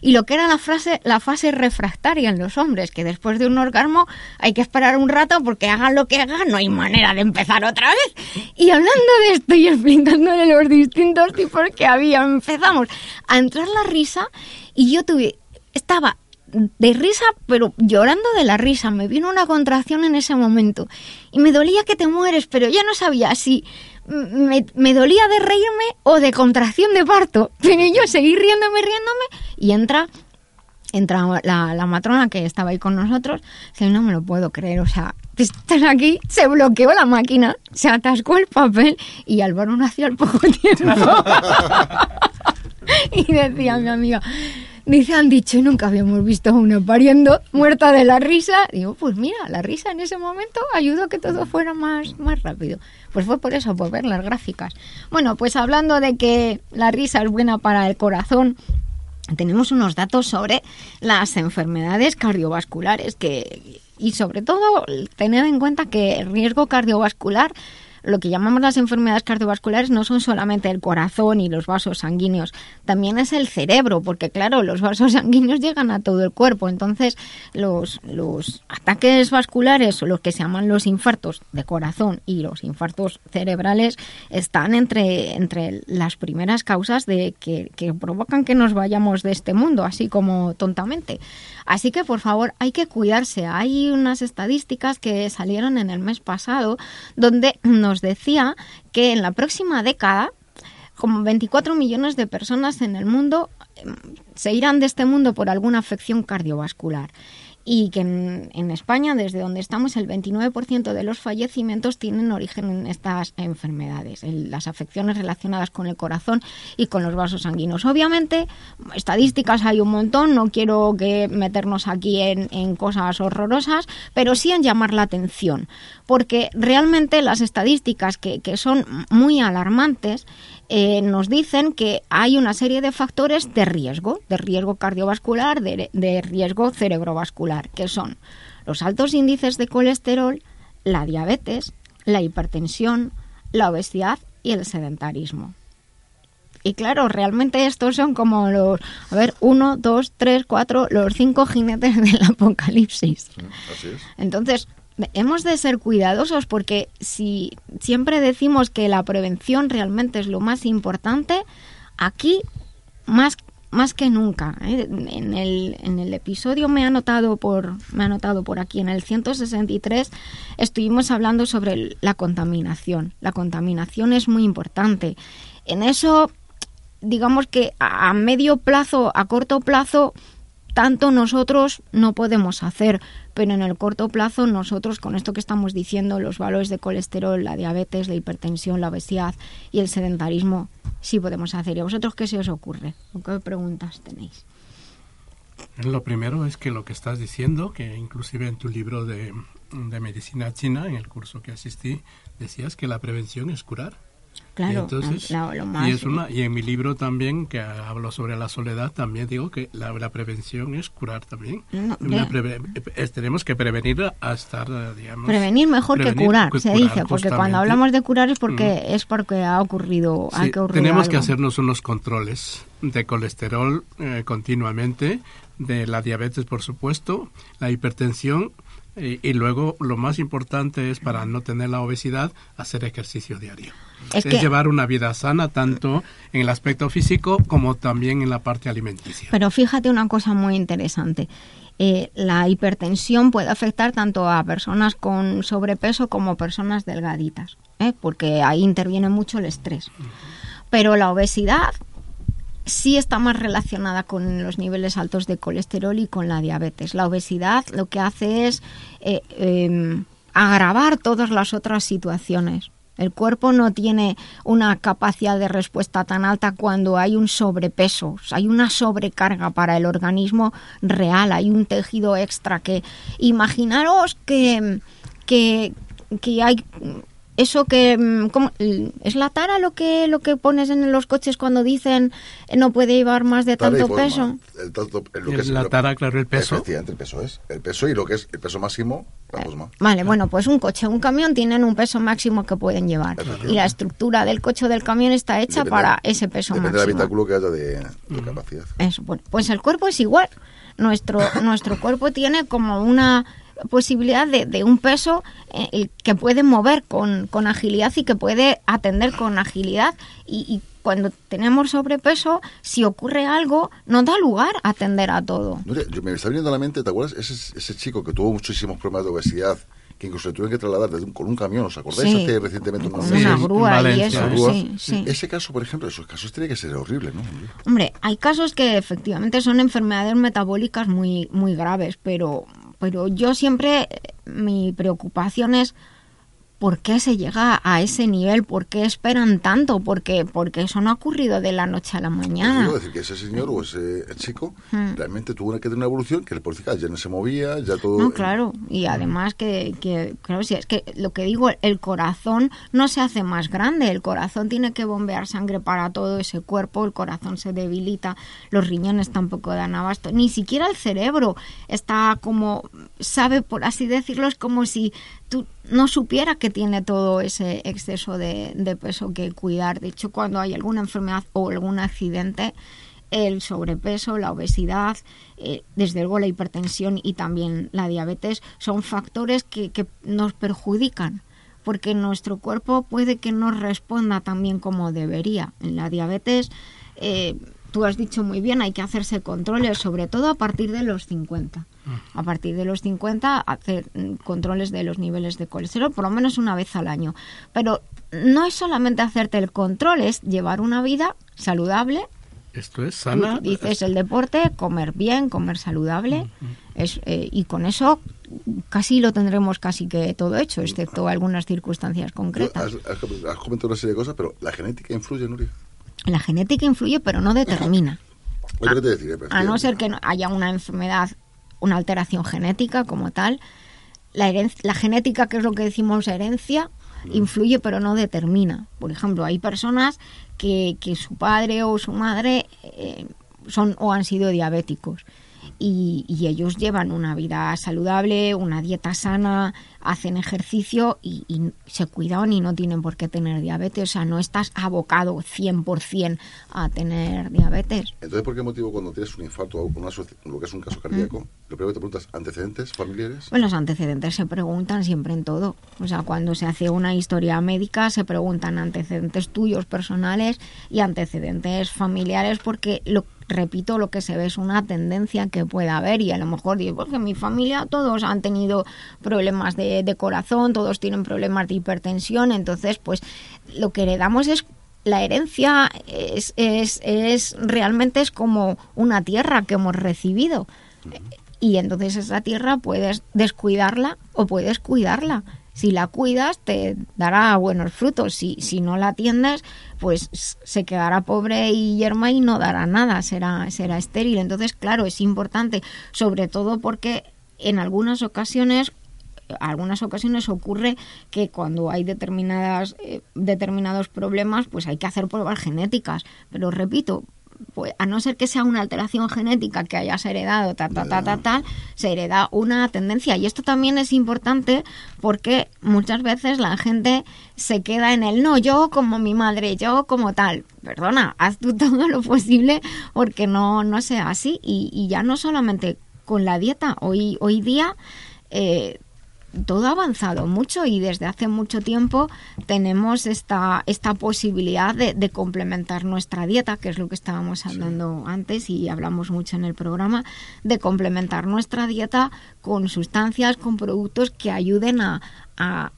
Y lo que era la frase, la fase refractaria en los hombres, que después de un orgasmo hay que esperar un rato porque hagan lo que hagan, no hay manera de empezar otra vez. Y hablando de esto y explicándole los distintos tipos que había, empezamos a entrar la risa y yo tuve, estaba de risa, pero llorando de la risa. Me vino una contracción en ese momento y me dolía que te mueres, pero ya no sabía si me, me dolía de reírme o de contracción de parto. Pero yo seguí riéndome, riéndome y entra entra la, la matrona que estaba ahí con nosotros, dice, no me lo puedo creer, o sea, estás aquí, se bloqueó la máquina, se atascó el papel y Álvaro nació al poco tiempo. y decía mi amiga, dice, han dicho, nunca habíamos visto a una pariendo muerta de la risa. Digo, pues mira, la risa en ese momento ayudó a que todo fuera más, más rápido. Pues fue por eso, por ver las gráficas. Bueno, pues hablando de que la risa es buena para el corazón, tenemos unos datos sobre las enfermedades cardiovasculares que y sobre todo tener en cuenta que el riesgo cardiovascular lo que llamamos las enfermedades cardiovasculares no son solamente el corazón y los vasos sanguíneos, también es el cerebro, porque claro, los vasos sanguíneos llegan a todo el cuerpo, entonces los, los ataques vasculares los que se llaman los infartos de corazón y los infartos cerebrales están entre, entre las primeras causas de que, que provocan que nos vayamos de este mundo, así como tontamente. Así que por favor hay que cuidarse. Hay unas estadísticas que salieron en el mes pasado donde nos decía que en la próxima década como 24 millones de personas en el mundo eh, se irán de este mundo por alguna afección cardiovascular. Y que en, en España, desde donde estamos, el 29% de los fallecimientos tienen origen en estas enfermedades, en las afecciones relacionadas con el corazón y con los vasos sanguíneos. Obviamente, estadísticas hay un montón, no quiero que meternos aquí en, en cosas horrorosas, pero sí en llamar la atención, porque realmente las estadísticas que, que son muy alarmantes eh, nos dicen que hay una serie de factores de riesgo, de riesgo cardiovascular, de, de riesgo cerebrovascular, que son los altos índices de colesterol, la diabetes, la hipertensión, la obesidad y el sedentarismo. Y claro, realmente estos son como los, a ver, uno, dos, tres, cuatro, los cinco jinetes del apocalipsis.
Así es.
Entonces, hemos de ser cuidadosos porque si siempre decimos que la prevención realmente es lo más importante, aquí más más que nunca. ¿eh? En, el, en el episodio me ha anotado por me ha anotado por aquí en el 163 estuvimos hablando sobre la contaminación. La contaminación es muy importante. En eso digamos que a medio plazo, a corto plazo tanto nosotros no podemos hacer, pero en el corto plazo nosotros con esto que estamos diciendo, los valores de colesterol, la diabetes, la hipertensión, la obesidad y el sedentarismo, sí podemos hacer. ¿Y a vosotros qué se os ocurre? ¿O qué preguntas tenéis?
Lo primero es que lo que estás diciendo, que inclusive en tu libro de, de medicina china, en el curso que asistí, decías que la prevención es curar.
Claro,
Y entonces,
la- lo más-
y, es una, y en mi libro también, que hablo sobre la soledad, también digo que la, la prevención es curar también.
No,
preve- es- tenemos que prevenir a estar, eh, digamos...
Prevenir mejor que curar,
que
se
curar,
dice, porque
justamente.
cuando hablamos de curar es porque es porque ha ocurrido,
Sí,
hay que ocurrir
tenemos que hacernos unos controles de colesterol eh, continuamente, de la diabetes, por supuesto, la hipertensión eh, y luego lo más importante es para no tener la obesidad hacer ejercicio diario.
Es
Es,
que-
llevar una vida sana tanto en el aspecto físico como también en la parte alimenticia.
Pero fíjate una cosa muy interesante. Eh, la hipertensión puede afectar tanto a personas con sobrepeso como personas delgaditas, ¿eh? porque ahí interviene mucho el estrés. Pero la obesidad sí está más relacionada con los niveles altos de colesterol y con la diabetes. La obesidad lo que hace es eh, eh, agravar todas las otras situaciones. El cuerpo no tiene una capacidad de respuesta tan alta cuando hay un sobrepeso, hay una sobrecarga para el organismo real, hay un tejido extra que imaginaros que, que, que hay eso que mm, ¿cómo? es la tara lo que lo que pones en los coches cuando dicen eh, no puede llevar más de
Tara
tanto peso
El tanto- lo que
El-
es-
la
lo-
tara, claro, el peso.
Efectivamente, el peso es. El peso y lo que es el peso máximo, la posma.
Vale, bueno, pues un coche, un camión tienen un peso máximo que pueden llevar y la estructura del coche o del camión está hecha
Depende-
para ese peso
Depende del
máximo.
habitáculo que haya de, de capacidad.
Eso, bueno, pues el cuerpo es igual. Nuestro, nuestro cuerpo tiene como una posibilidad de, de un peso eh, el que puede mover con, con agilidad y que puede atender con agilidad. Y, y cuando tenemos sobrepeso, si ocurre algo, no da lugar a atender a todo.
Nuria, yo me está viniendo a la mente, ¿te acuerdas? Ese, ese chico que tuvo muchísimos problemas de obesidad, que incluso le tuvieron que trasladar desde un- con un camión, ¿os acordáis?
Sí.
Hace recientemente
Con una grúa y eso,
grúa.
sí, sí.
Ese caso, por ejemplo, esos casos tiene que ser horrible, ¿no?
Hombre, hay casos que efectivamente son enfermedades metabólicas muy, muy graves, pero, pero yo siempre, eh, mi preocupación es por qué se llega a ese nivel, por qué esperan tanto, porque, porque eso no ha ocurrido de la noche a la
Pues
mañana.
digo, decir que ese señor o ese chico
Hmm.
realmente tuvo una, que tener una evolución que el policía ya no se movía, ya todo...
No, claro, y además que, que, claro, si es que lo que digo, el corazón no se hace más grande, el corazón tiene que bombear sangre para todo ese cuerpo, el corazón se debilita, los riñones tampoco dan abasto, ni siquiera el cerebro está como, sabe, por así decirlo, es como si tú no supiera que tiene todo ese exceso de, de peso que cuidar. De hecho, cuando hay alguna enfermedad o algún accidente, el sobrepeso, la obesidad, eh, desde luego la hipertensión y también la diabetes son factores que, que nos perjudican porque nuestro cuerpo puede que no responda tan bien como debería. En la diabetes, eh, tú has dicho muy bien, hay que hacerse controles, sobre todo a partir de los 50. A partir de los 50, hacer mm, controles de los niveles de colesterol, por lo menos una vez al año. Pero no es solamente hacerte el control, es llevar una vida saludable,
Esto es sana.
Dices el deporte, comer bien, comer saludable, es, eh, y con eso casi lo tendremos casi que todo hecho, excepto algunas circunstancias concretas.
Has, has- has comentado una serie de cosas, pero la genética influye, Nuria.
La genética influye, pero no determina. A no ser que haya una enfermedad, una alteración genética como tal, la, heren- la genética, que es lo que decimos herencia, influye pero no determina. Por ejemplo, hay personas que, que su padre o su madre eh, son o han sido diabéticos. Y, y ellos llevan una vida saludable, una dieta sana, hacen ejercicio y, y se cuidan y no tienen por qué tener diabetes. O sea, no estás abocado 100% a tener diabetes.
Entonces, ¿por qué motivo cuando tienes un infarto o una lo que es un caso cardíaco, lo primero que te preguntas, antecedentes familiares?
Pues los antecedentes se preguntan siempre en todo. O sea, cuando se hace una historia médica se preguntan antecedentes tuyos personales y antecedentes familiares porque lo repito, lo que se ve es una tendencia que puede haber y a lo mejor digo, porque en mi familia todos han tenido problemas de, de corazón, todos tienen problemas de hipertensión, entonces pues lo que heredamos es la herencia es, es, es realmente es como una tierra que hemos recibido y entonces esa tierra puedes descuidarla o puedes cuidarla. Si la cuidas te dará buenos frutos, si, si no la atiendes pues se quedará pobre y yerma y no dará nada, será, será estéril. Entonces claro, es importante, sobre todo porque en algunas ocasiones algunas ocasiones ocurre que cuando hay determinadas eh, determinados problemas pues hay que hacer pruebas genéticas. Pero repito pues, a no ser que sea una alteración genética que hayas heredado ta ta ta ta tal se hereda una tendencia. Y esto también es importante porque muchas veces la gente se queda en el no yo como mi madre yo como tal perdona haz tú todo lo posible porque no no sea así. Y, y ya no solamente con la dieta. Hoy hoy día eh, todo ha avanzado mucho y desde hace mucho tiempo tenemos esta, esta posibilidad de, de complementar nuestra dieta, que es lo que estábamos hablando antes y hablamos mucho en el programa, de complementar nuestra dieta con sustancias, con productos que ayuden a, a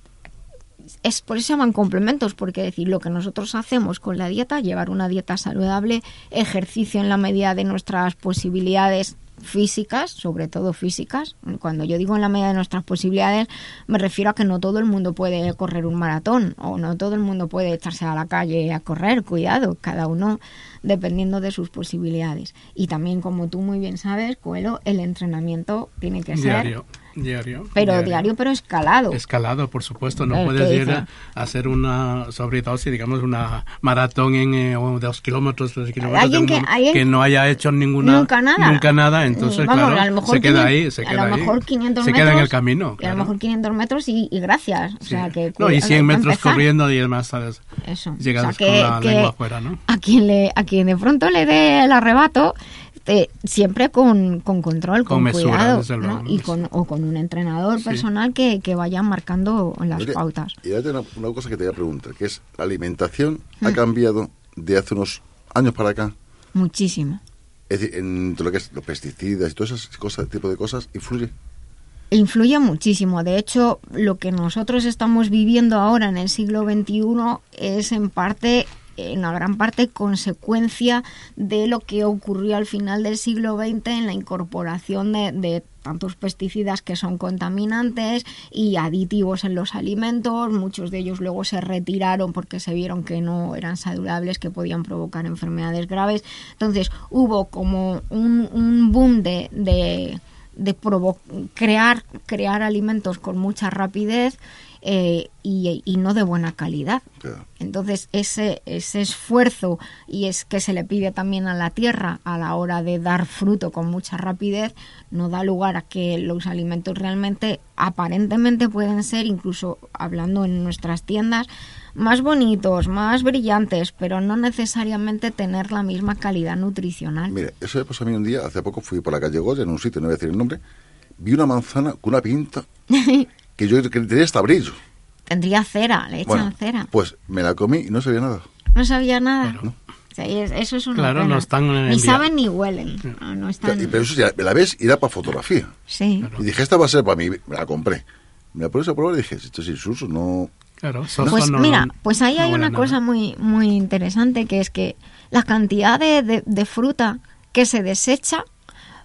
es por eso se llaman complementos, porque decir lo que nosotros hacemos con la dieta, llevar una dieta saludable, ejercicio en la medida de nuestras posibilidades físicas, sobre todo físicas. Cuando yo digo en la medida de nuestras posibilidades, me refiero a que no todo el mundo puede correr un maratón o no todo el mundo puede echarse a la calle a correr. Cuidado, cada uno dependiendo de sus posibilidades. Y también, como tú muy bien sabes, Coelho, el entrenamiento tiene que ser
diario.
pero diario, pero escalado.
Escalado, por supuesto. No
Eh,
puedes
¿qué
ir a hacer una sobredosis, digamos, una maratón en eh, dos kilómetros, tres kilómetros,
Alguien
de un-
que- alguien-
no haya hecho ninguna...
Nunca nada.
Nunca nada, entonces,
Eh, vamos,
claro,
a lo mejor
se queda
500
ahí, se
a
queda
lo
ahí.
mejor 500
se
metros,
queda en el camino,
y a lo
claro.
mejor 500 metros y, y gracias. O sea, que,
No, y
cuidado,
100
hay que
metros
empezar.
corriendo y demás, ¿sabes?
Eso.
Llegas
O sea,
con
que-
la
que
lengua afuera, ¿no?
A quien, le, a quien de pronto le dé el arrebato, te- siempre con, con control, con,
Con mesura.
Y con, o con un entrenador
Sí.
personal que, que vaya marcando las
Oye,
pautas.
Y tengo una, una cosa que te voy a preguntar, que es, ¿la alimentación
Mm.
ha cambiado de hace unos años para acá?
Muchísimo.
Es decir, en todo lo que es los pesticidas y todas esas cosas, tipo de cosas, influye.
Influye muchísimo. De hecho, lo que nosotros estamos viviendo ahora en el siglo XXI es en parte, en una gran parte, consecuencia de lo que ocurrió al final del siglo XX en la incorporación de, tantos pesticidas que son contaminantes y aditivos en los alimentos. Muchos de ellos luego se retiraron porque se vieron que no eran saludables, que podían provocar enfermedades graves. Entonces hubo como un, un boom de- de de crear, crear alimentos con mucha rapidez eh, y, y no de buena calidad. Entonces, ese, ese esfuerzo y es que se le pide también a la tierra a la hora de dar fruto con mucha rapidez, no da lugar a que los alimentos realmente, aparentemente pueden ser, incluso hablando en nuestras tiendas, más bonitos, más brillantes, pero no necesariamente tener la misma calidad nutricional.
Mira, eso me pasó a mí un día, hace poco fui por la calle Goya, en un sitio, no voy a decir el nombre, vi una manzana con una pinta que yo que tenía hasta brillo.
Tendría cera, le echan
Bueno,
cera.
pues me la comí y no sabía nada.
No sabía nada. O sea, y es- eso es una
Claro,
pena.
no están en
Ni
el día.
saben ni huelen. No, no están...
Pero eso ya, me la ves y era para fotografía.
Sí.
Y dije, esta va a ser para mí. Me la compré. Me la puse a probar y dije, esto es insulso, no...
Claro,
Pues
no-
mira, pues ahí
no
hay una
nada.
cosa muy, muy interesante que es que la cantidad de, de- de fruta que se desecha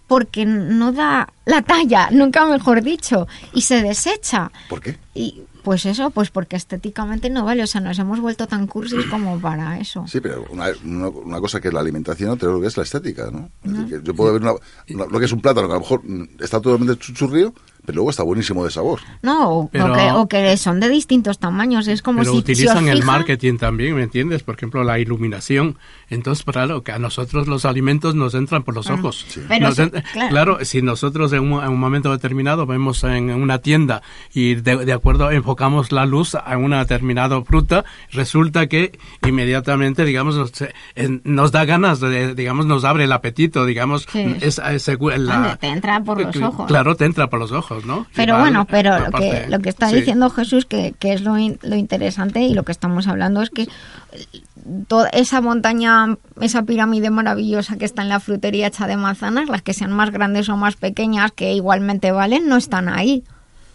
porque no da la talla, nunca mejor dicho, y se desecha.
¿Por qué?
Y pues eso, pues porque estéticamente no vale, o sea, nos hemos vuelto tan cursis como para eso.
Sí, pero una, una- una cosa que es la alimentación, otra lo que es la estética, ¿no? Es decir, que yo puedo ver una- una- lo que es un plátano que a lo mejor está totalmente chuchurrío, pero luego está buenísimo de sabor.
No, o, o
Pero-
que, o que son de distintos tamaños, es como
Pero
si
utilizan
si
el
fija-
marketing también, ¿me entiendes? Por ejemplo, la iluminación. Entonces, claro, que a nosotros los alimentos nos entran por los
Ah,
ojos.
Pero
Nos
sí,
en-
claro.
claro. si nosotros en un, en un momento determinado vemos en una tienda y de, de acuerdo enfocamos la luz a una determinada fruta, resulta que inmediatamente, digamos, nos, en- nos da ganas, de, digamos, nos abre el apetito, digamos,
Sí.
es, es- la-
Ande, te entra por los ojos.
Claro, te entra por los ojos, ¿no?
Pero bueno, pero lo que, lo que está
sí.
diciendo Jesús, que, que es lo, in- lo interesante y lo que estamos hablando es que toda esa montaña, esa pirámide maravillosa que está en la frutería hecha de manzanas, las que sean más grandes o más pequeñas, que igualmente valen, no están ahí.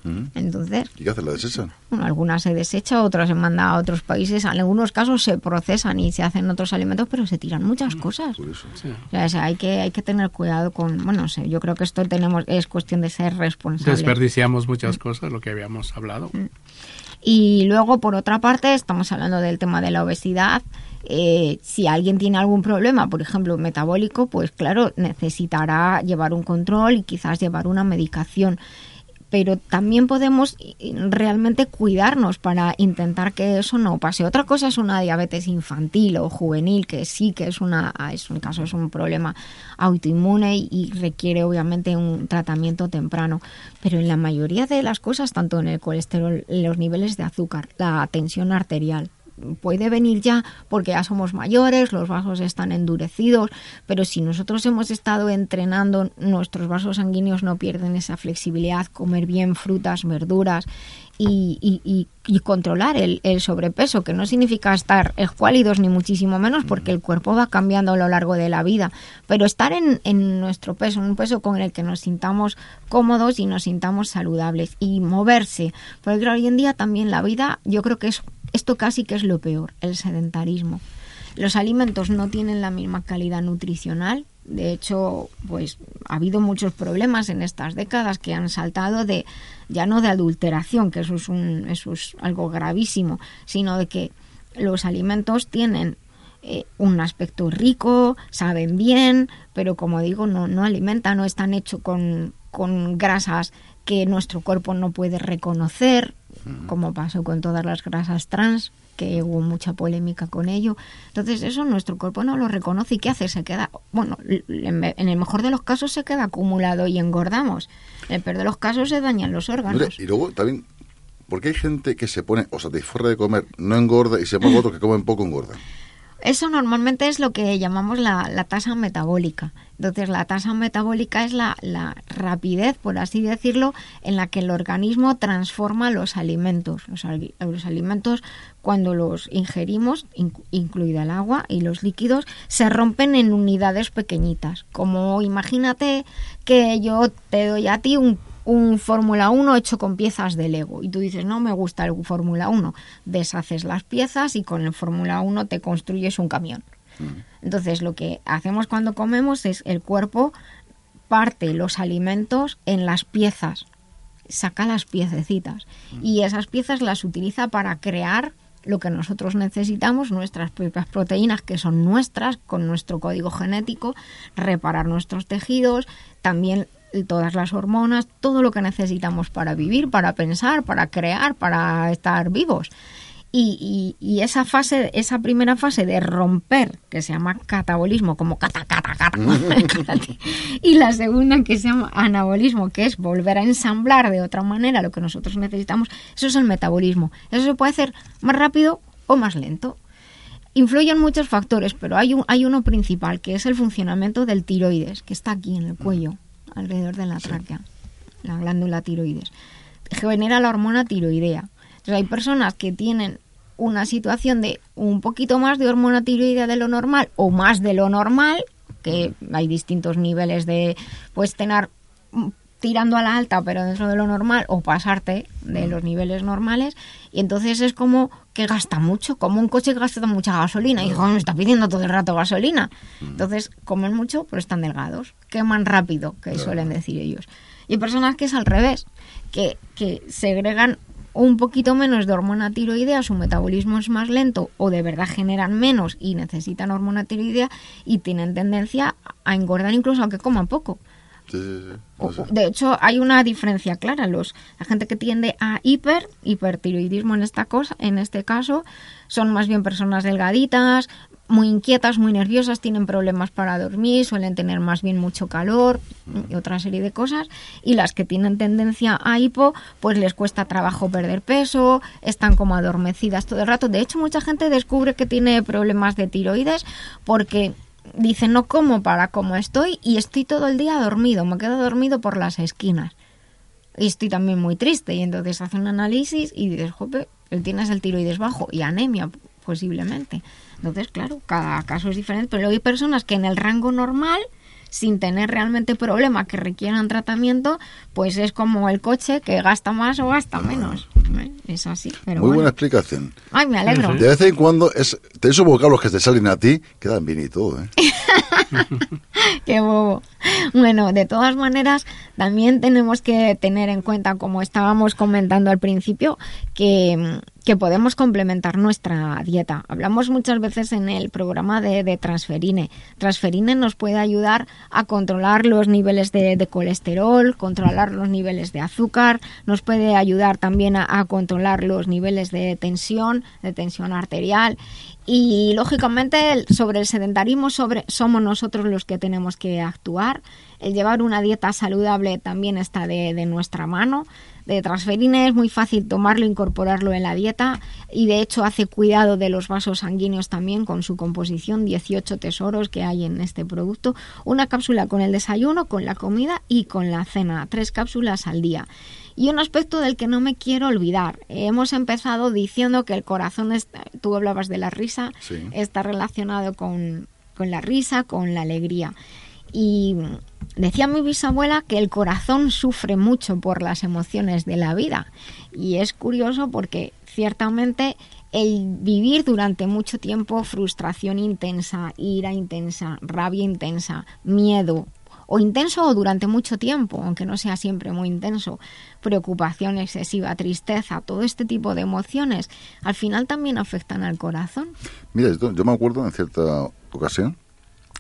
Mm.
Entonces,
¿Y qué hacen? ¿La desechan?
bueno, algunas se desecha, otras se manda a otros países, en algunos casos se procesan y se hacen otros alimentos, pero se tiran muchas cosas.
Curioso.
Sí.
O sea, o sea, hay que hay que tener cuidado con, bueno, no sé, yo creo que esto tenemos es cuestión de ser responsables.
Desperdiciamos muchas
Mm.
cosas, lo que habíamos hablado.
Y luego, por otra parte, estamos hablando del tema de la obesidad. Eh, si alguien tiene algún problema, por ejemplo, metabólico, pues claro, necesitará llevar un control y quizás llevar una medicación. Pero también podemos eh, realmente cuidarnos para intentar que eso no pase. Otra cosa es una diabetes infantil o juvenil, que sí que es una es un caso, es un problema autoinmune y, requiere obviamente un tratamiento temprano. Pero en la mayoría de las cosas, tanto en el colesterol, los niveles de azúcar, la tensión arterial, puede venir ya porque ya somos mayores, los vasos están endurecidos, pero si nosotros hemos estado entrenando, nuestros vasos sanguíneos no pierden esa flexibilidad, comer bien frutas, verduras y, controlar el, sobrepeso, que no significa estar escuálidos ni muchísimo menos, porque el cuerpo va cambiando a lo largo de la vida, pero estar en, nuestro peso, en un peso con el que nos sintamos cómodos y nos sintamos saludables y moverse, porque hoy en día también la vida, yo creo que es esto casi que es lo peor, el sedentarismo. Los alimentos no tienen la misma calidad nutricional. De hecho, pues ha habido muchos problemas en estas décadas que han saltado de ya no de adulteración, que eso es un eso es algo gravísimo, sino de que los alimentos tienen eh, un aspecto rico, saben bien, pero como digo, no, no alimentan, no están hechos con, con grasas que nuestro cuerpo no puede reconocer, como pasó con todas las grasas trans, que hubo mucha polémica con ello. Entonces eso nuestro cuerpo no lo reconoce y ¿qué hace? Se queda, bueno, en el mejor de los casos se queda acumulado y engordamos. En el peor de los casos se dañan los órganos.
Y luego también, porque hay gente que se pone, o forra de comer, no engorda, y se pone otro que comen poco, engorda.
Eso normalmente es lo que llamamos la, la tasa metabólica. Entonces, la tasa metabólica es la, la rapidez, por así decirlo, en la que el organismo transforma los alimentos. Los, los alimentos, cuando los ingerimos, inc- incluida el agua y los líquidos, se rompen en unidades pequeñitas. Como imagínate que yo te doy a ti un un Fórmula 1 hecho con piezas de Lego. Y tú dices, no me gusta el Fórmula 1, deshaces las piezas y con el Fórmula 1 te construyes un camión. Entonces lo que hacemos cuando comemos es el cuerpo parte los alimentos en las piezas, saca las piececitas. Y esas piezas las utiliza para crear lo que nosotros necesitamos, nuestras propias proteínas que son nuestras, con nuestro código genético, reparar nuestros tejidos, también todas las hormonas, todo lo que necesitamos para vivir, para pensar, para crear, para estar vivos. Y, y- y esa fase, esa primera fase de romper, que se llama catabolismo, como cata, cata, cata, y la segunda que se llama anabolismo, que es volver a ensamblar de otra manera lo que nosotros necesitamos, eso es el metabolismo. Eso se puede hacer más rápido o más lento. Influyen muchos factores, pero hay, un, hay uno principal, que es el funcionamiento del tiroides, que está aquí en el cuello, alrededor de la tráquea, la glándula tiroides. Genera la hormona tiroidea. Entonces hay personas que tienen una situación de un poquito más de hormona tiroidea de lo normal o más de lo normal, que hay distintos niveles de, pues tener tirando a la alta, pero dentro de lo normal, o pasarte de los niveles normales, y entonces es como que gasta mucho, como un coche que gasta mucha gasolina, y joder, me está pidiendo todo el rato gasolina. Entonces, comen mucho, pero están delgados, queman rápido, que suelen decir ellos. Y hay personas que es al revés, que, que segregan un poquito menos de hormona tiroidea, su metabolismo es más lento o de verdad generan menos y necesitan hormona tiroidea y tienen tendencia a engordar incluso aunque coman poco.
Sí, sí, sí.
O-
No sé.
De hecho, hay una diferencia clara. Los, la gente que tiende a hiper, hipertiroidismo en esta cosa, en este caso, son más bien personas delgaditas, muy inquietas, muy nerviosas, tienen problemas para dormir, suelen tener más bien mucho calor y otra serie de cosas. Y las que tienen tendencia a hipo, pues les cuesta trabajo perder peso, están como adormecidas todo el rato. De hecho, mucha gente descubre que tiene problemas de tiroides porque dice no como para como estoy y estoy todo el día dormido, me quedo dormido por las esquinas. Y estoy también muy triste y entonces hace un análisis y dices, jope, él tienes el tiroides bajo y anemia posiblemente. Entonces, claro, cada caso es diferente, pero hay personas que en el rango normal sin tener realmente problema que requieran tratamiento, pues es como el coche que gasta más o gasta menos. ¿eh? Es así, pero
Muy
bueno.
buena explicación.
Ay, me alegro.
De vez en cuando, es, de esos vocablos que te salen a ti, quedan bien y todo, ¿eh?
Qué bobo. Bueno, de todas maneras, también tenemos que tener en cuenta, como estábamos comentando al principio, que, que podemos complementar nuestra dieta. Hablamos muchas veces en el programa de, de Transferine. Transferine nos puede ayudar a controlar los niveles de, de colesterol, controlar los niveles de azúcar, nos puede ayudar también a, a los niveles de tensión, de tensión arterial. Y lógicamente sobre el sedentarismo sobre, somos nosotros los que tenemos que actuar. El llevar una dieta saludable también está de, de nuestra mano. De transferine es muy fácil tomarlo, incorporarlo en la dieta y de hecho hace cuidado de los vasos sanguíneos también con su composición, 18 tesoros que hay en este producto. Una cápsula con el desayuno, con la comida y con la cena, tres cápsulas al día. Y un aspecto del que no me quiero olvidar. Hemos empezado diciendo que el corazón, está- tú hablabas de la risa,
Sí.
está relacionado con, con la risa, con la alegría. Y decía mi bisabuela que el corazón sufre mucho por las emociones de la vida. Y es curioso porque ciertamente el vivir durante mucho tiempo frustración intensa, ira intensa, rabia intensa, miedo, o intenso o durante mucho tiempo, aunque no sea siempre muy intenso, preocupación excesiva, tristeza, todo este tipo de emociones, al final también afectan al corazón.
Mira, yo me acuerdo en cierta ocasión,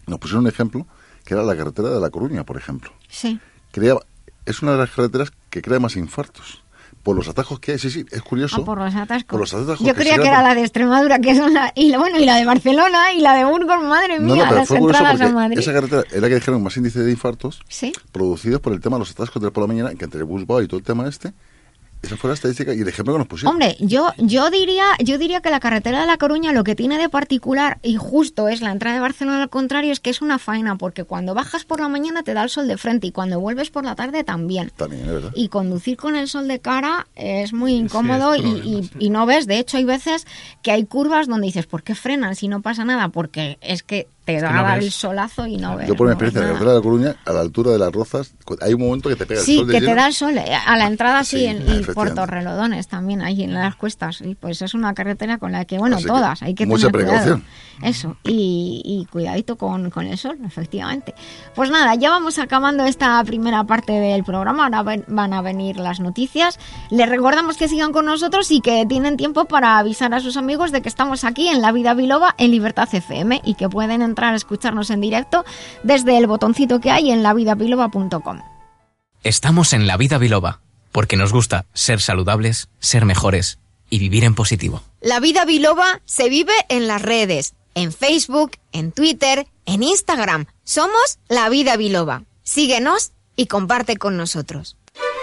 nos pusieron un ejemplo, que era la carretera de La Coruña, por ejemplo.
Sí.
Crea, es una de las carreteras que crea más infartos. Por los atajos que hay, sí, sí, es curioso.
Ah, por los atascos.
Por los atajos
Yo
que
creía que era la de Extremadura, que son la, y la, bueno, y la de Barcelona y la de Burgos, madre mía,
no,
las entradas a Madrid.
esa carretera es la que dijeron más índice de infartos
Sí.
producidos por el tema de los atascos de por la mañana, que entre Busbao y todo el tema este, esa fue la estadística y el ejemplo que nos pusieron.
Hombre, yo, yo diría, yo diría que la carretera de la Coruña lo que tiene de particular y justo es la entrada de Barcelona al contrario es que es una faena porque cuando bajas por la mañana te da el sol de frente y cuando vuelves por la tarde también.
También, es verdad.
Y conducir con el sol de cara es muy incómodo
es
y-
problema,
y,
sí.
y no ves. De hecho, hay veces que hay curvas donde dices, ¿por qué frenan si no pasa nada? Porque es que te
que
da
no ves.
el solazo y no ves.
Yo por mi experiencia en la carretera de La Coruña, a la altura de las rozas, hay un momento que te pega el
Sí,
sol de
que te
lleno.
da el sol. eh, A la entrada sí,
Sí,
en- y por Torrelodones también, ahí en las cuestas. Y pues es una carretera con la que, bueno,
Así que
todas, hay que
mucha
tener cuidado.
precaución.
Eso, y, y cuidadito con, con el sol, efectivamente. Pues nada, ya vamos acabando esta primera parte del programa. Ahora ven- van a venir las noticias. Les recordamos que sigan con nosotros y que tienen tiempo para avisar a sus amigos de que estamos aquí en La Vida Biloba en Libertad FM y que pueden entrar a escucharnos en directo desde el botoncito que hay en lavidabiloba.com.
Estamos en la vida biloba, porque nos gusta ser saludables, ser mejores y vivir en positivo.
La vida biloba se vive en las redes, en Facebook, en Twitter, en Instagram. Somos La Vida Biloba. Síguenos y comparte con nosotros.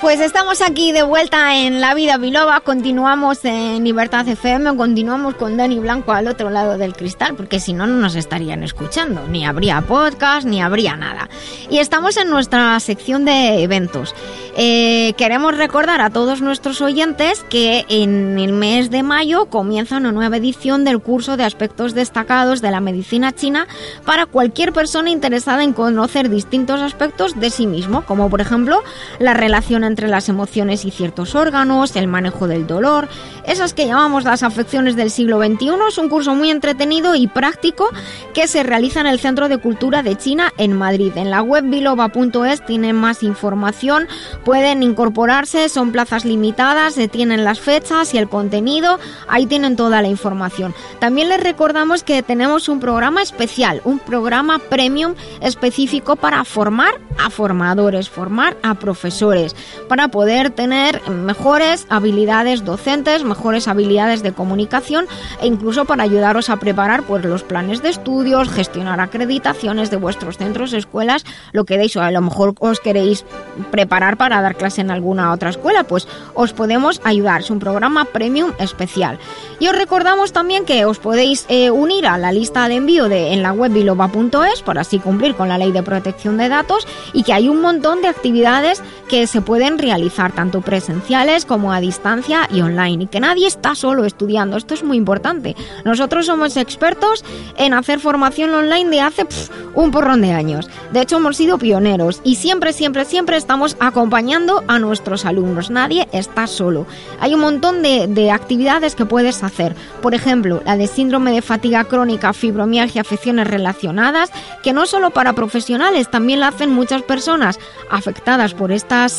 Pues estamos aquí de vuelta en La Vida Biloba, continuamos en Libertad FM, continuamos con Dani Blanco al otro lado del cristal, porque si no, no nos estarían escuchando, ni habría podcast, ni habría nada. Y estamos en nuestra sección de eventos. Eh, queremos recordar a todos nuestros oyentes que en el mes de mayo comienza una nueva edición del curso de aspectos destacados de la medicina china para cualquier persona interesada en conocer distintos aspectos de sí mismo, como por ejemplo la relación entre las emociones y ciertos órganos, el manejo del dolor, esas que llamamos las afecciones del siglo XXI. Es un curso muy entretenido y práctico que se realiza en el Centro de Cultura de China en Madrid. En la web biloba.es tienen más información, pueden incorporarse, son plazas limitadas, se tienen las fechas y el contenido, ahí tienen toda la información. También les recordamos que tenemos un programa especial, un programa premium específico para formar a formadores, formar a profesores para poder tener mejores habilidades docentes, mejores habilidades de comunicación e incluso para ayudaros a preparar pues, los planes de estudios, gestionar acreditaciones de vuestros centros, escuelas, lo que deis o a lo mejor os queréis preparar para dar clase en alguna otra escuela, pues os podemos ayudar. Es un programa premium especial. Y os recordamos también que os podéis eh, unir a la lista de envío de, en la web biloba.es para así cumplir con la ley de protección de datos y que hay un montón de actividades que se pueden realizar tanto presenciales como a distancia y online y que nadie está solo estudiando. Esto es muy importante. Nosotros somos expertos en hacer formación online de hace pf, un porrón de años. De hecho, hemos sido pioneros y siempre, siempre, siempre estamos acompañando a nuestros alumnos. Nadie está solo. Hay un montón de, de actividades que puedes hacer. Por ejemplo, la de síndrome de fatiga crónica, fibromialgia, afecciones relacionadas, que no solo para profesionales, también la hacen muchas personas afectadas por estas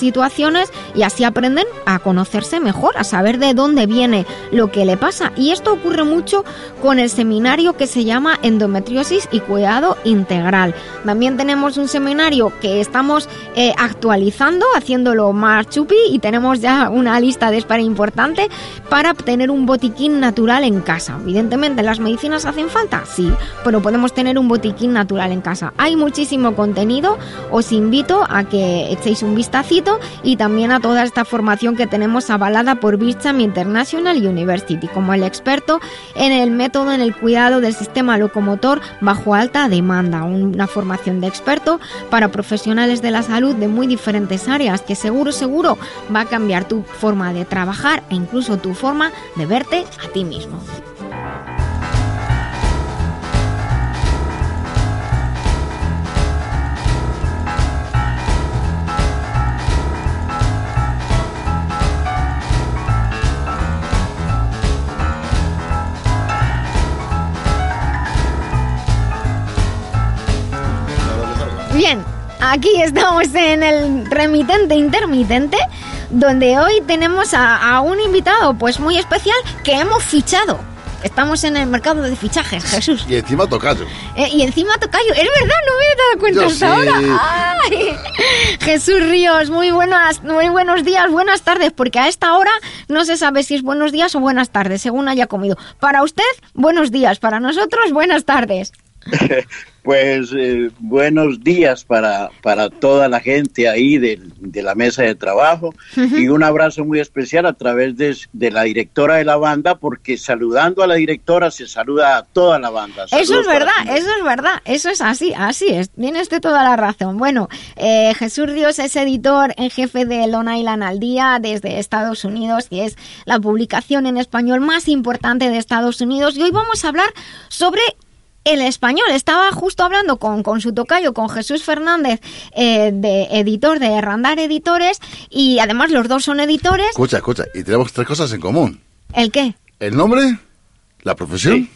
y así aprenden a conocerse mejor, a saber de dónde viene lo que le pasa. Y esto ocurre mucho con el seminario que se llama Endometriosis y Cuidado Integral. También tenemos un seminario que estamos eh, actualizando, haciéndolo más chupi y tenemos ya una lista de espera importante para tener un botiquín natural en casa. Evidentemente, ¿las medicinas hacen falta? Sí, pero podemos tener un botiquín natural en casa. Hay muchísimo contenido, os invito a que echéis un vistacito y también a toda esta formación que tenemos avalada por Bircham International University como el experto en el método en el cuidado del sistema locomotor bajo alta demanda, una formación de experto para profesionales de la salud de muy diferentes áreas que seguro seguro va a cambiar tu forma de trabajar e incluso tu forma de verte a ti mismo. Aquí estamos en el remitente intermitente, donde hoy tenemos a, a un invitado pues muy especial que hemos fichado. Estamos en el mercado de fichajes, Jesús.
Y encima tocayo.
Eh, y encima tocayo, es verdad, no me he dado cuenta
Yo
hasta
sí.
ahora. Ay. Jesús Ríos, muy buenas, muy buenos días, buenas tardes, porque a esta hora no se sabe si es buenos días o buenas tardes, según haya comido. Para usted, buenos días, para nosotros, buenas tardes.
Pues eh, buenos días para, para toda la gente ahí de, de la mesa de trabajo y un abrazo muy especial a través de, de la directora de la banda porque saludando a la directora se saluda a toda la banda.
Eso es verdad, eso es verdad, eso es así, así es, tiene usted toda la razón. Bueno, eh, Jesús Ríos es editor en jefe de Long Island al Día desde Estados Unidos, que es la publicación en español más importante de Estados Unidos. Y hoy vamos a hablar sobre el español. Estaba justo hablando con, con su tocayo, con Jesús Fernández, eh, de editor de Randar Editores, y además los dos son editores.
Escucha, escucha. Y tenemos tres cosas en común.
¿El qué?
El nombre, la profesión,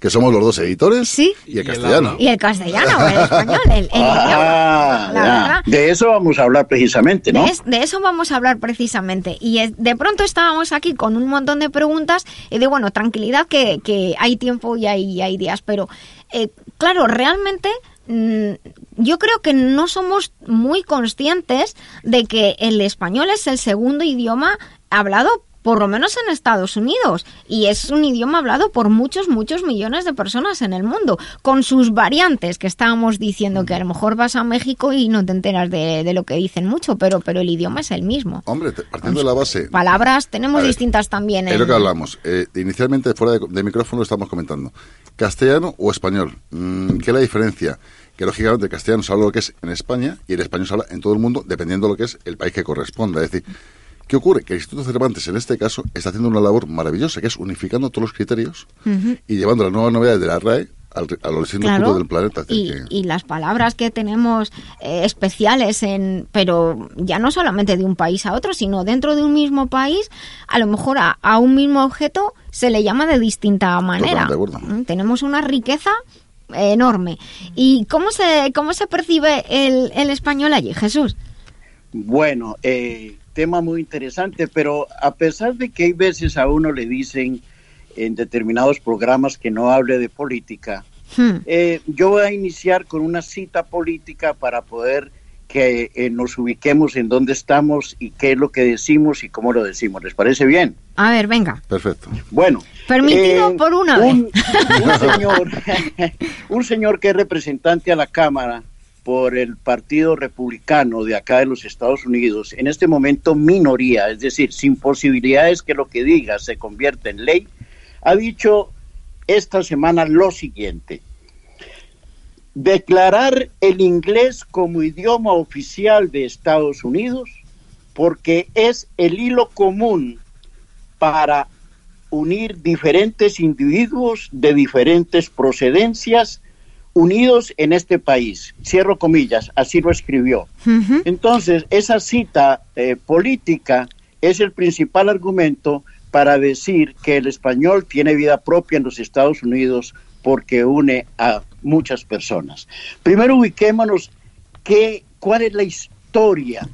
que somos los dos editores,
Sí.
y el castellano.
Y el castellano o el español, el, el
Ah,
idioma. La
ya.
verdad.
De eso vamos a hablar precisamente, ¿no?
De, es- de eso vamos a hablar precisamente. Y es- de pronto estábamos aquí con un montón de preguntas y de, bueno, tranquilidad que, que hay tiempo y hay, y hay días. Pero, eh, claro, realmente mm, yo creo que no somos muy conscientes de que el español es el segundo idioma hablado por lo menos en Estados Unidos, y es un idioma hablado por muchos, muchos millones de personas en el mundo, con sus variantes, que estábamos diciendo que a lo mejor vas a México y no te enteras de, de lo que dicen mucho, pero, pero el idioma es el mismo.
Hombre, partiendo de la base,
Palabras tenemos
ver,
distintas también.
es
en-
lo que hablamos. Eh, inicialmente, fuera de, de micrófono, estamos comentando. ¿Castellano o español? Mm, ¿Qué es la diferencia? Que lógicamente el castellano se habla lo que es en España y el español se habla en todo el mundo, dependiendo de lo que es el país que corresponda. Es decir, ¿qué ocurre? Que el Instituto Cervantes, en este caso, está haciendo una labor maravillosa, que es unificando todos los criterios y llevando las nuevas novedades de la RAE al, a los distintos
Claro,
puntos del planeta.
Y, las palabras que tenemos eh, especiales en pero ya no solamente de un país a otro sino dentro de un mismo país a lo mejor a, a un mismo objeto se le llama de distinta manera
Totalmente de acuerdo.
Mm, tenemos una riqueza enorme y cómo se cómo se percibe el, el español allí Jesús
Bueno, eh, tema muy interesante, pero a pesar de que hay veces a uno le dicen en determinados programas que no hable de política,
Hmm.
eh, yo voy a iniciar con una cita política para poder que eh, nos ubiquemos en dónde estamos y qué es lo que decimos y cómo lo decimos. ¿Les parece bien?
a ver venga
Perfecto.
Bueno.
permitido
eh,
por una
un,
vez
un señor, un señor que es representante a la Cámara por el Partido Republicano de acá de los Estados Unidos, en este momento minoría, es decir, sin posibilidades que lo que diga se convierta en ley, ha dicho esta semana lo siguiente. Declarar el inglés como idioma oficial de Estados Unidos porque es el hilo común para unir diferentes individuos de diferentes procedencias unidos en este país. Cierro comillas, así lo escribió. Entonces, esa cita eh, política es el principal argumento para decir que el español tiene vida propia en los Estados Unidos porque une a muchas personas. Primero ubiquémonos qué, cuál es la historia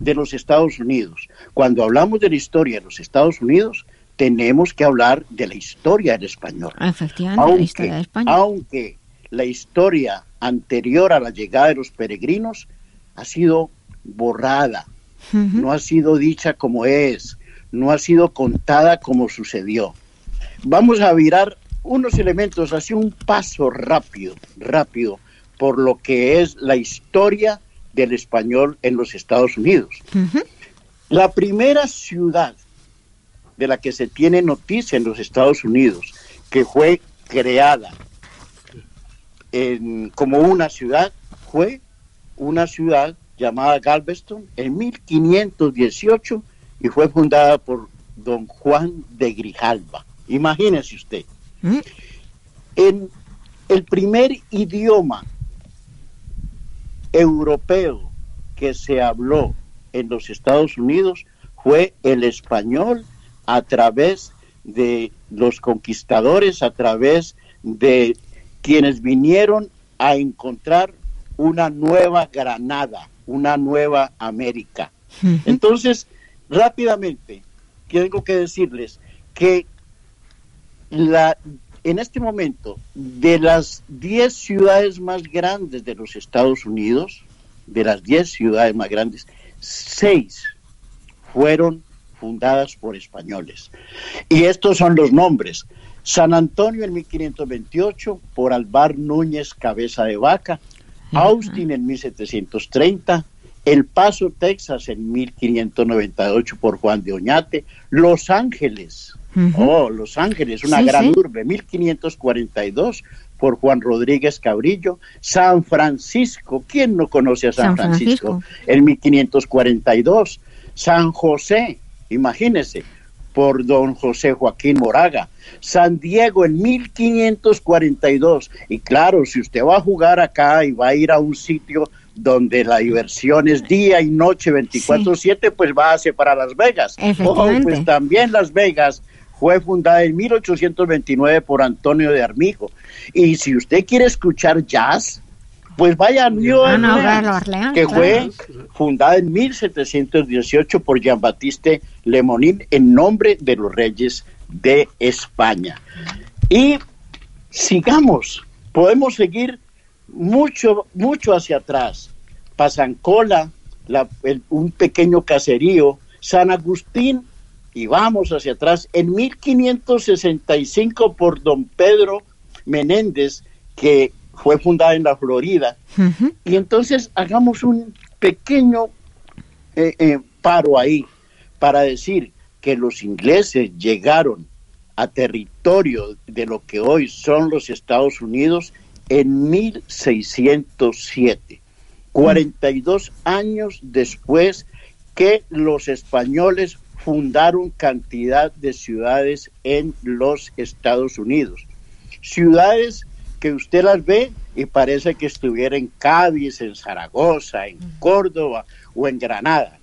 de los Estados Unidos. Cuando hablamos de la historia de los Estados Unidos, tenemos que hablar de la historia del español.
efectivamente la historia de España
aunque la historia anterior a la llegada de los peregrinos ha sido borrada, no ha sido dicha como es, no ha sido contada como sucedió. Vamos a virar unos elementos, así un paso rápido, rápido, por lo que es la historia del español en los Estados Unidos. La primera ciudad de la que se tiene noticia en los Estados Unidos, que fue creada en- como una ciudad, fue una ciudad llamada Galveston en 1518 y fue fundada por don Juan de Grijalva. Imagínese usted.
Mm.
En el primer idioma europeo que se habló en los Estados Unidos fue el español a través de los conquistadores, a través de quienes vinieron a encontrar una nueva Granada, una nueva América. Entonces, rápidamente, tengo que decirles que la, en este momento, de las 10 ciudades más grandes de los Estados Unidos, de las 10 ciudades más grandes, 6 fueron fundadas por españoles. Y estos son los nombres. San Antonio en 1528 por Alvar Núñez Cabeza de Vaca, Austin en 1730, El Paso, Texas en 1598 por Juan de Oñate, Los Ángeles, oh, Los Ángeles, una
Sí,
gran
sí.
urbe, 1542 por Juan Rodríguez Cabrillo, San Francisco, ¿quién no conoce a San,
San
Francisco?
Francisco.
En 1542, San José, imagínese, por don José Joaquín Moraga, San Diego en 1542. Y claro, si usted va a jugar acá y va a ir a un sitio donde la diversión es día y noche 24/7, pues va a para Las Vegas.
Efectivamente.
pues también Las Vegas fue fundada en 1829 por Antonio de Armijo. Y si usted quiere escuchar jazz, pues vaya New
Ah, no,
Orleans, que
claro.
fue fundada en 1718 por Jean-Baptiste Lemonin en nombre de los reyes de España. Y sigamos, podemos seguir mucho, mucho hacia atrás. Pasancola, la- el- un pequeño caserío, San Agustín, y vamos hacia atrás, en 1565 por don Pedro Menéndez, que fue fundada en la Florida. Y entonces hagamos un pequeño eh, eh, paro ahí para decir que los ingleses llegaron a territorio de lo que hoy son los Estados Unidos en 1607, 42 años después que los españoles fundaron cantidad de ciudades en los Estados Unidos. Ciudades que usted las ve y parece que estuviera en Cádiz, en Zaragoza, en Córdoba o en Granada.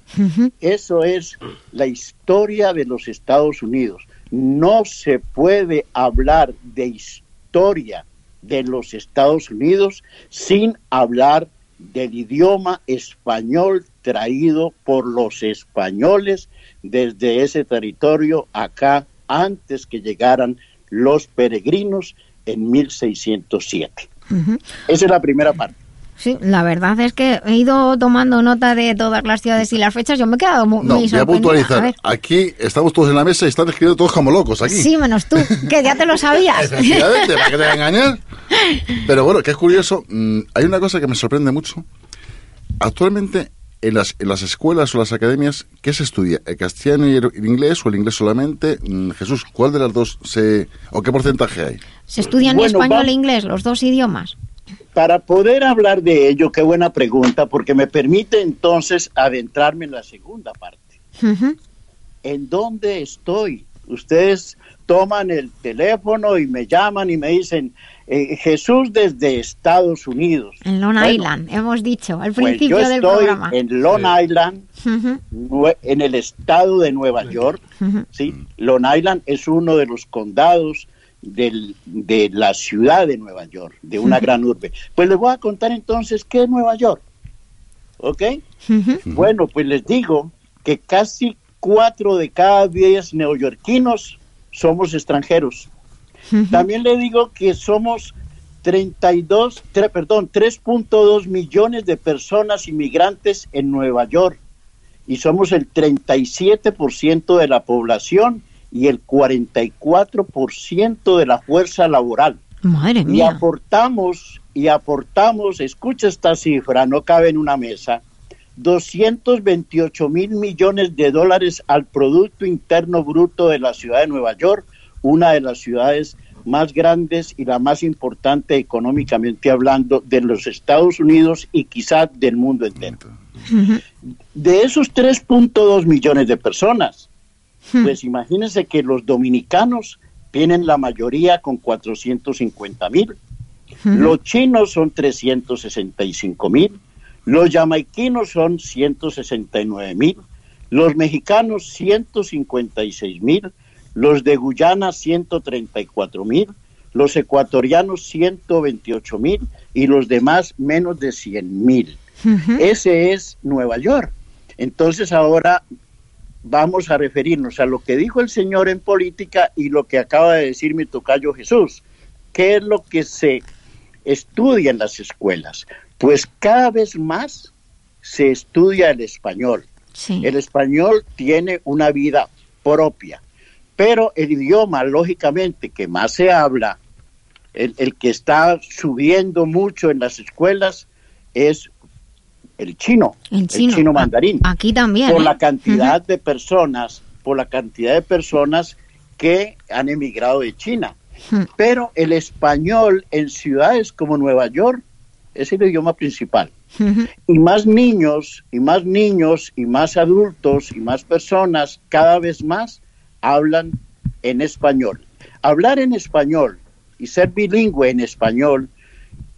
Eso es la historia de los Estados Unidos. No se puede hablar de historia de los Estados Unidos sin hablar del idioma español traído por los españoles desde ese territorio acá antes que llegaran los peregrinos en 1607.
Ujú.
Esa es la primera parte.
Sí, la verdad es que he ido tomando nota de todas las ciudades y las fechas. Yo me he quedado mu-
No,
muy
voy a puntualizar. Aquí estamos todos en la mesa y están escribiendo todos como locos aquí.
Sí, menos tú, que ya te lo sabías.
Efectivamente, ¿para qué te voy a engañar? Pero bueno, que es curioso, mm, hay una cosa que me sorprende mucho. Actualmente, en las, en las escuelas o las academias, ¿qué se estudia? ¿El castellano y el, el inglés o el inglés solamente? Mm, Jesús, ¿cuál de las dos se... o qué porcentaje hay?
Se estudian
Bueno,
español
va-
e inglés, los dos idiomas.
Para poder hablar de ello, qué buena pregunta, porque me permite entonces adentrarme en la segunda parte. ¿En dónde estoy? Ustedes toman el teléfono y me llaman y me dicen, eh, Jesús desde Estados Unidos.
En Long
Bueno,
Island, hemos dicho al
Pues
principio
yo
del
estoy
programa.
en Long Island, en el estado de Nueva York. ¿sí? Long Island es uno de los condados del- de la ciudad de Nueva York, de una gran urbe. Pues les voy a contar entonces qué es Nueva York. ¿Ok? Bueno, pues les digo que casi cuatro de cada diez neoyorquinos somos extranjeros. También le digo que somos 32, tre- perdón, 3.2 millones de personas inmigrantes en Nueva York y somos el 37% de la población y el 44% de la fuerza laboral.
Madre
Y
mía.
aportamos, y aportamos, escucha esta cifra, no cabe en una mesa, 228 mil millones de dólares al Producto Interno Bruto de la ciudad de Nueva York, una de las ciudades más grandes y la más importante económicamente hablando de los Estados Unidos y quizás del mundo entero. De esos 3.2 millones de personas, pues imagínense que los dominicanos tienen la mayoría con 450 mil, los chinos son 365 mil, los jamaiquinos son 169 mil, los mexicanos 156 mil, los de Guyana 134 mil, los ecuatorianos 128 mil y los demás menos de 100 mil. Ese es Nueva York. Entonces ahora vamos a referirnos a lo que dijo el Señor en política y lo que acaba de decir mi tocayo Jesús. ¿Qué es lo que se estudia en las escuelas? Pues cada vez más se estudia el español.
Sí.
El español tiene una vida propia, pero el idioma, lógicamente, que más se habla, el, el que está subiendo mucho en las escuelas es el chino,
El chino.
mandarín
Aquí también.
por
¿eh?
la cantidad de personas, por la cantidad de personas que han emigrado de China. Pero el español en ciudades como Nueva York es el idioma principal. Y más niños, y más niños, y más adultos, y más personas, cada vez más hablan en español. Hablar en español y ser bilingüe en español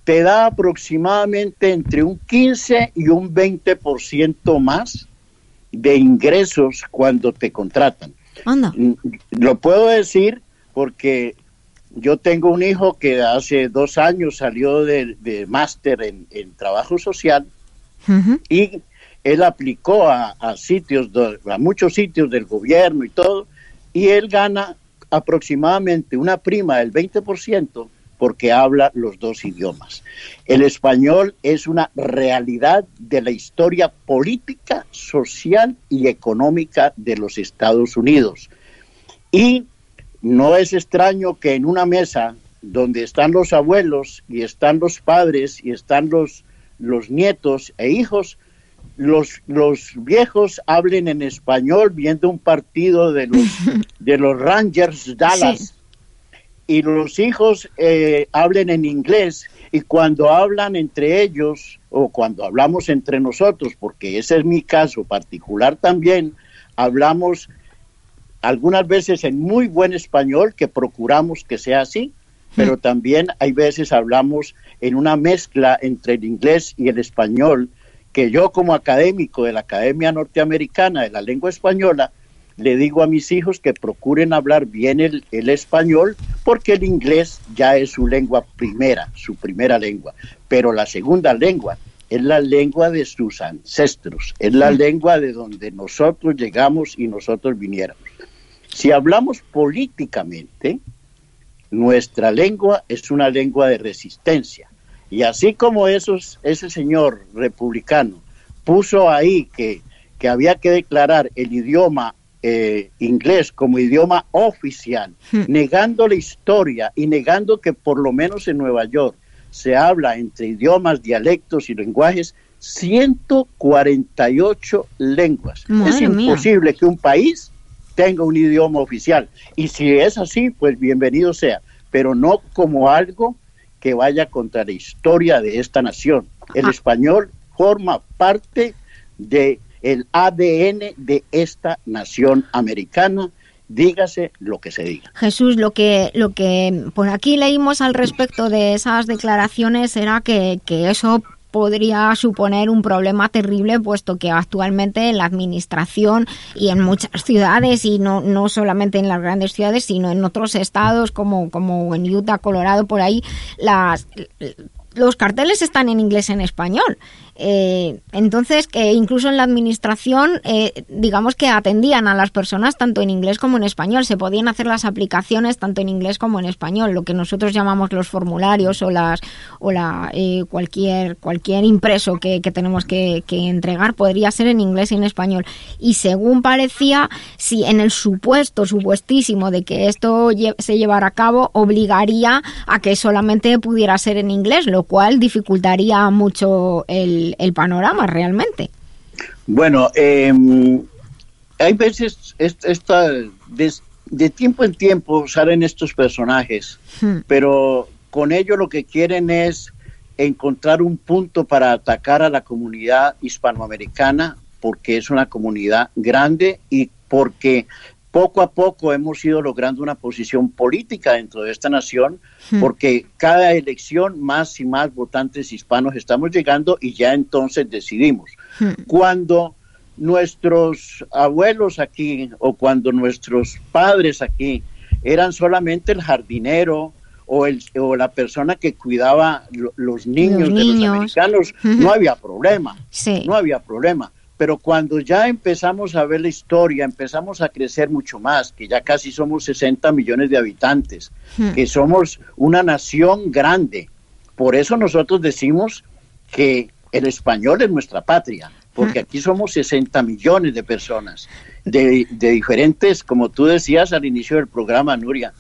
te da aproximadamente entre un 15 y un 20% más de ingresos cuando te contratan.
Anda.
Lo puedo decir porque yo tengo un hijo que hace dos años salió de, de máster en, en trabajo social y él aplicó a, a sitios, a muchos sitios del gobierno y todo, y él gana aproximadamente una prima del 20% porque habla los dos idiomas. El español es una realidad de la historia política, social y económica de los Estados Unidos. Y no es extraño que en una mesa donde están los abuelos y están los padres y están los, los nietos e hijos, los, los viejos hablen en español viendo un partido de los, de los Rangers Dallas y los hijos eh, hablen en inglés y cuando hablan entre ellos o cuando hablamos entre nosotros, porque ese es mi caso particular también, hablamos algunas veces en muy buen español, que procuramos que sea así, pero también hay veces hablamos en una mezcla entre el inglés y el español, que yo como académico de la Academia Norteamericana de la Lengua Española, le digo a mis hijos que procuren hablar bien el, el español, porque el inglés ya es su lengua primera, su primera lengua, pero la segunda lengua es la lengua de sus ancestros, es la lengua de donde nosotros llegamos y nosotros viniéramos. Si hablamos políticamente, nuestra lengua es una lengua de resistencia. Y así como esos, ese señor republicano puso ahí que, que había que declarar el idioma eh, inglés como idioma oficial, negando la historia y negando que por lo menos en Nueva York se habla entre idiomas, dialectos y lenguajes 148 lenguas.
Madre
es
mía.
imposible que un país tenga un idioma oficial. Y si es así, pues bienvenido sea, pero no como algo que vaya contra la historia de esta nación. El
Ah.
español forma parte de el ADN de esta nación americana, dígase lo que se diga.
Jesús, lo que, lo que por aquí leímos al respecto de esas declaraciones era que, que eso podría suponer un problema terrible, puesto que actualmente en la administración y en muchas ciudades, y no, no solamente en las grandes ciudades, sino en otros estados como, como en Utah, Colorado, por ahí, las, los carteles están en inglés en español. Eh, entonces, que incluso en la administración, eh, digamos que atendían a las personas tanto en inglés como en español. Se podían hacer las aplicaciones tanto en inglés como en español, lo que nosotros llamamos los formularios o las o la eh, cualquier cualquier impreso que, que tenemos que, que entregar podría ser en inglés y en español. Y según parecía, si en el supuesto supuestísimo de que esto se llevara a cabo, obligaría a que solamente pudiera ser en inglés, lo cual dificultaría mucho el, el panorama realmente.
Bueno, eh, hay veces est- esta, de tiempo en tiempo salen estos personajes, pero con ello lo que quieren es encontrar un punto para atacar a la comunidad hispanoamericana porque es una comunidad grande y porque poco a poco hemos ido logrando una posición política dentro de esta nación
Hmm.
porque cada elección más y más votantes hispanos estamos llegando y ya entonces decidimos. Cuando nuestros abuelos aquí o cuando nuestros padres aquí eran solamente el jardinero o, el, o la persona que cuidaba lo- los niños, de los
niños.
americanos,
Ujú.
no había problema.
Sí.
No había problema. Pero cuando ya empezamos a ver la historia, empezamos a crecer mucho más, que ya casi somos 60 millones de habitantes,
Hmm.
que somos una nación grande. Por eso nosotros decimos que el español es nuestra patria, porque aquí somos 60 millones de personas, de, de diferentes, como tú decías al inicio del programa, Nuria,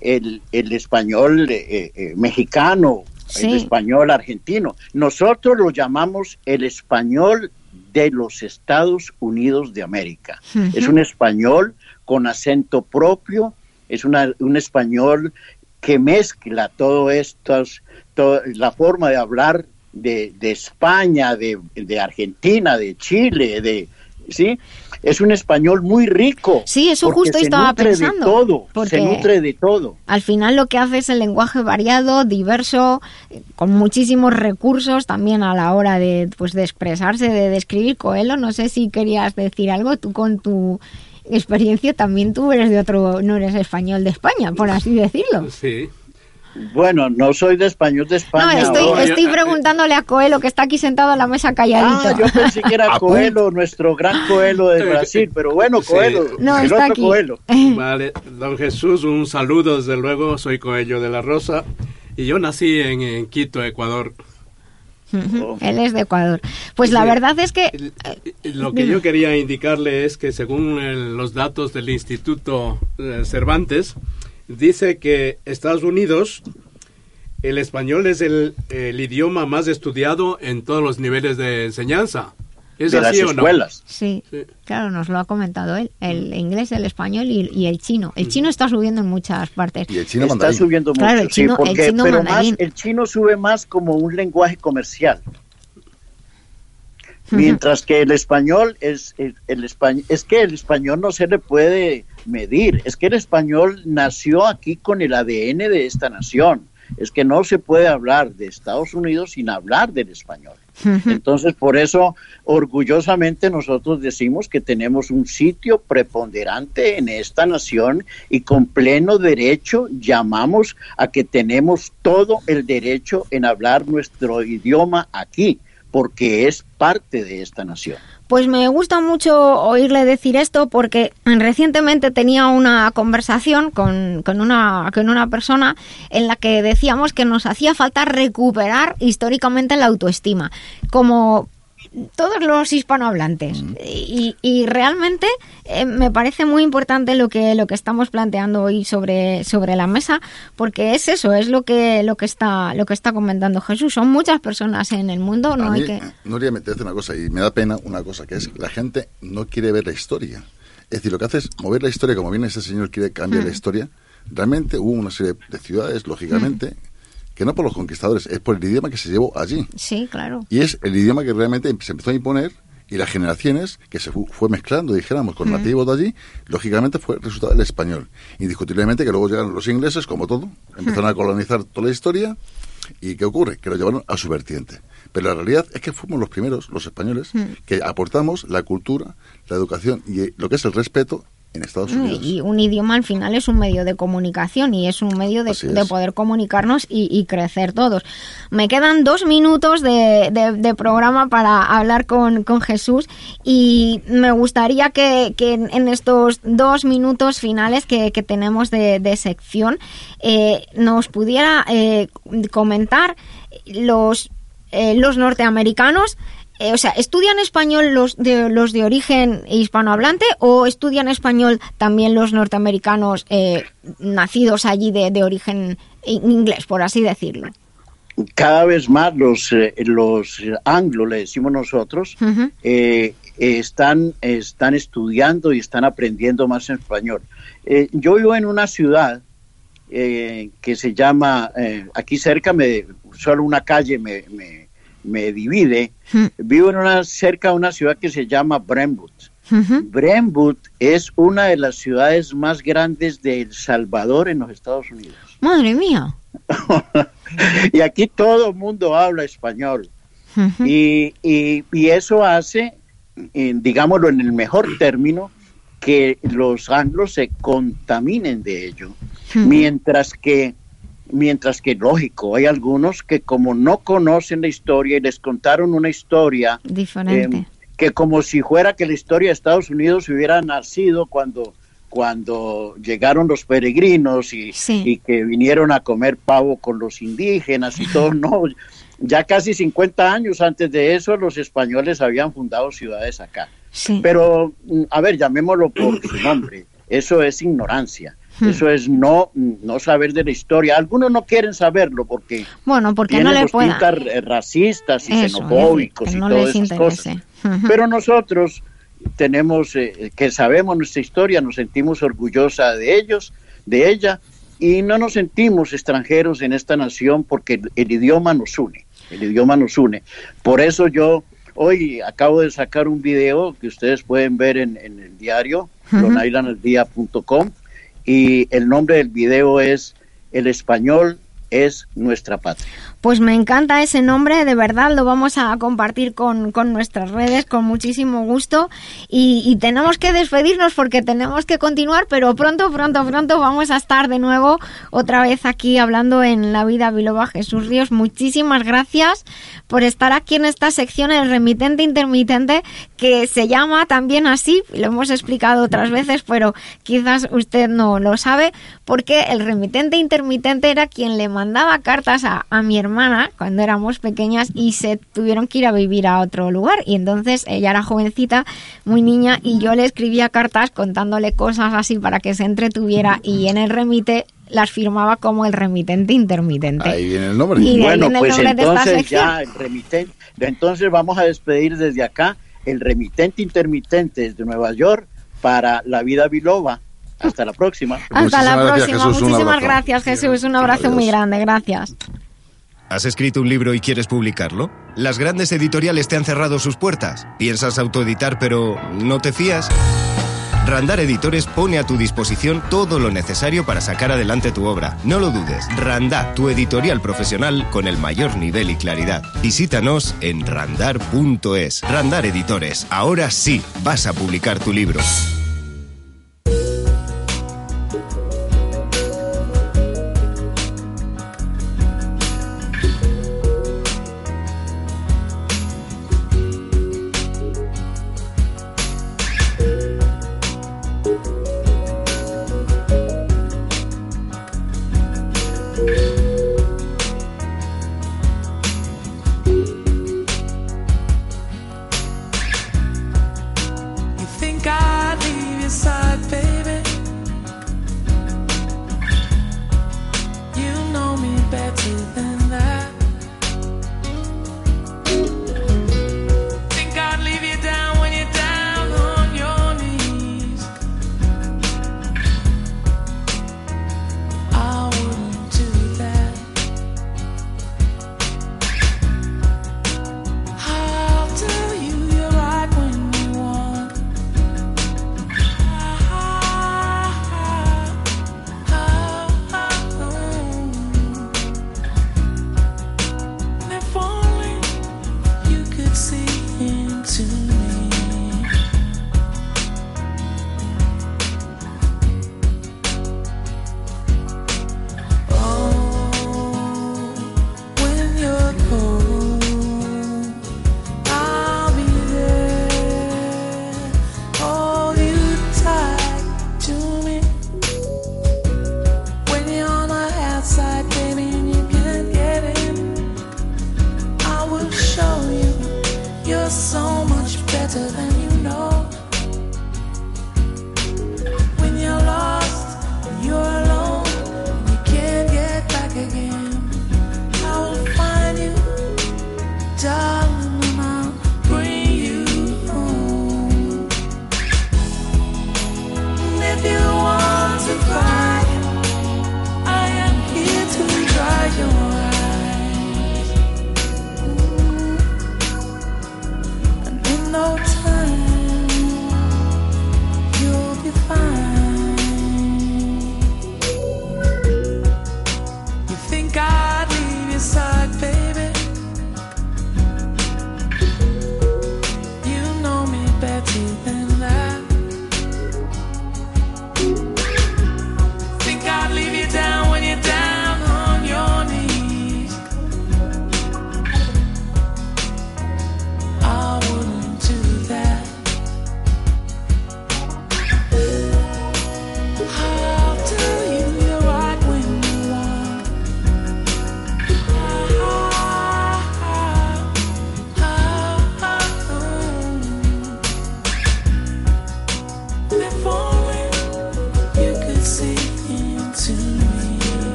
el, el español eh, eh, mexicano,
Sí.
el español argentino. Nosotros lo llamamos el español de los Estados Unidos de América. Es un español con acento propio, es una- un español que mezcla todo esto, to- la forma de hablar de, de España, de, de Argentina, de Chile, de sí, es un español muy rico.
Sí, eso justo
se
estaba
nutre
pensando,
De todo,
porque-
se nutre de todo.
Al final lo que hace es el lenguaje variado, diverso, con muchísimos recursos también a la hora de, pues, de expresarse, de describir. Coelho, no sé si querías decir algo tú con tu experiencia también tú eres de otro, no eres español de España, por así decirlo.
Sí.
Bueno, no soy de español de
No,
España.
estoy,
ahora.
estoy preguntándole a Coelho, que está aquí sentado a la mesa calladito.
Ah, yo pensé que era Coelho, nuestro gran Coelho de Brasil, pero bueno,
Sí.
Coelho,
No,
el
está
otro
aquí.
Coelho.
Vale, don Jesús, un saludo, desde luego, soy Coello de la Rosa y yo nací en, en Quito, Ecuador.
Ujú, Él es de Ecuador. Pues la
Sí.
verdad es que...
Y Lo que yo quería indicarle es que según el- los datos del Instituto eh, Cervantes, dice que Estados Unidos, el español es el, el idioma más estudiado en todos los niveles de enseñanza. ¿Es
De
así
las
o no?
escuelas.
Sí, claro, nos lo ha comentado él. El inglés, el español y, y el chino. El chino está subiendo en muchas partes.
Y el
Está subiendo mucho,
Claro, el
sí,
chino,
porque-
el chino
pero más,
mandarín.
el chino sube más como un lenguaje comercial. Mientras que el español es el, el español es que el español no se le puede medir, es que el español nació aquí con el ADN de esta nación. Es que no se puede hablar de Estados Unidos sin hablar del español. Entonces, por eso, orgullosamente nosotros decimos que tenemos un sitio preponderante en esta nación y con pleno derecho llamamos a que tenemos todo el derecho en hablar nuestro idioma aquí, porque es parte de esta nación.
Pues me gusta mucho oírle decir esto porque recientemente tenía una conversación con, con una, con una persona en la que decíamos que nos hacía falta recuperar históricamente la autoestima, como todos los hispanohablantes. Y, y realmente eh, me parece muy importante lo que, lo que estamos planteando hoy sobre, sobre la mesa, porque es eso, es lo que, lo que está, lo que está comentando Jesús. Son muchas personas en el mundo, no
a
hay
mí,
que.
Nuria, me te hace una cosa y me da pena una cosa, que es que la gente no quiere ver la historia. Es decir, lo que hace es mover la historia, como viene ese señor quiere cambiar la
Mm.
historia. Realmente hubo una serie de ciudades, lógicamente, que no por los conquistadores, es por el idioma que se llevó allí.
Sí, claro.
Y es el idioma que realmente se empezó a imponer y las generaciones que se fu- fue mezclando, dijéramos, con nativos de allí, lógicamente fue el resultado del español. Indiscutiblemente que luego llegaron los ingleses, como todo, empezaron a colonizar toda la historia y ¿qué ocurre? Que lo llevaron a su vertiente. Pero la realidad es que fuimos los primeros, los españoles, que aportamos la cultura, la educación y eh, lo que es el respeto en Estados Unidos.
Y un idioma al final es un medio de comunicación y es un medio de, poder comunicarnos y, y crecer todos. Me quedan dos minutos de, de- de programa para hablar con, con Jesús y me gustaría que, que en, estos dos minutos finales que, que tenemos de, de sección eh, nos pudiera eh, comentar los, eh, los norteamericanos eh, o sea, ¿estudian español los de, los de origen hispanohablante o estudian español también los norteamericanos eh, nacidos allí de, de origen in- inglés, por así decirlo?
Cada vez más los, eh, los anglos, le decimos nosotros, eh, están, están estudiando y están aprendiendo más español. Eh, yo vivo en una ciudad eh, que se llama, aquí cerca, me, solo una calle me, me, me divide. Vivo en una, cerca de una ciudad que se llama Brentwood. Brentwood es una de las ciudades más grandes de El Salvador en los Estados Unidos.
Madre mía.
y aquí todo el mundo habla español. y, y- y eso hace, digámoslo en el mejor término, que los anglos se contaminen de ello. Mientras que, mientras que, lógico, hay algunos que como no conocen la historia y les contaron una historia
Diferente.
eh, que como si fuera que la historia de Estados Unidos hubiera nacido cuando cuando llegaron los peregrinos y, y que vinieron a comer pavo con los indígenas y todo, no, ya casi 50 años antes de eso los españoles habían fundado ciudades acá. Pero, mm, a ver, llamémoslo por su nombre, eso es ignorancia.
Hmm.
Eso es no, no saber de la historia. Algunos no quieren saberlo porque
Bueno, porque no le
los
pueda.
tintas eh, racistas y
Eso,
xenofóbicos y
no
todas
les
esas cosas.
Ujú.
Pero nosotros tenemos eh, que sabemos nuestra historia, nos sentimos orgullosa de ellos, de ella, y no nos sentimos extranjeros en esta nación porque el, el idioma nos une, el idioma nos une. Por eso yo hoy acabo de sacar un video que ustedes pueden ver en, en el diario, lonailanaldía.com, y el nombre del video es El español es nuestra patria.
Pues me encanta ese nombre, de verdad lo vamos a compartir con, con nuestras redes con muchísimo gusto y, tenemos que despedirnos porque tenemos que continuar, pero pronto, pronto, pronto vamos a estar de nuevo otra vez aquí hablando en La Vida Biloba. Jesús Ríos, muchísimas gracias por estar aquí en esta sección, el remitente intermitente, que se llama también así, lo hemos explicado otras veces, pero quizás usted no lo sabe, porque el remitente intermitente era quien le mandaba cartas a, a mi hermana cuando éramos pequeñas y se tuvieron que ir a vivir a otro lugar. Y entonces ella era jovencita, muy niña, y yo le escribía cartas contándole cosas así para que se entretuviera y en el remite las firmaba como el remitente intermitente.
Ahí viene el nombre.
Y
Bueno,
viene el
pues
nombre
entonces ya el remitente, entonces vamos a despedir desde acá el remitente intermitente desde Nueva York para la vida biloba. Hasta la próxima.
Hasta la
gracias,
próxima.
Jesús, un
Muchísimas gracias, Jesús. Un abrazo muy grande. Gracias.
¿Has escrito un libro y quieres publicarlo? ¿Las grandes editoriales te han cerrado sus puertas? ¿Piensas autoeditar pero no te fías? Randar Editores pone a tu disposición todo lo necesario para sacar adelante tu obra. No lo dudes, Randar, tu editorial profesional con el mayor nivel y claridad. Visítanos en randar.es. Randar Editores, ahora sí vas a publicar tu libro.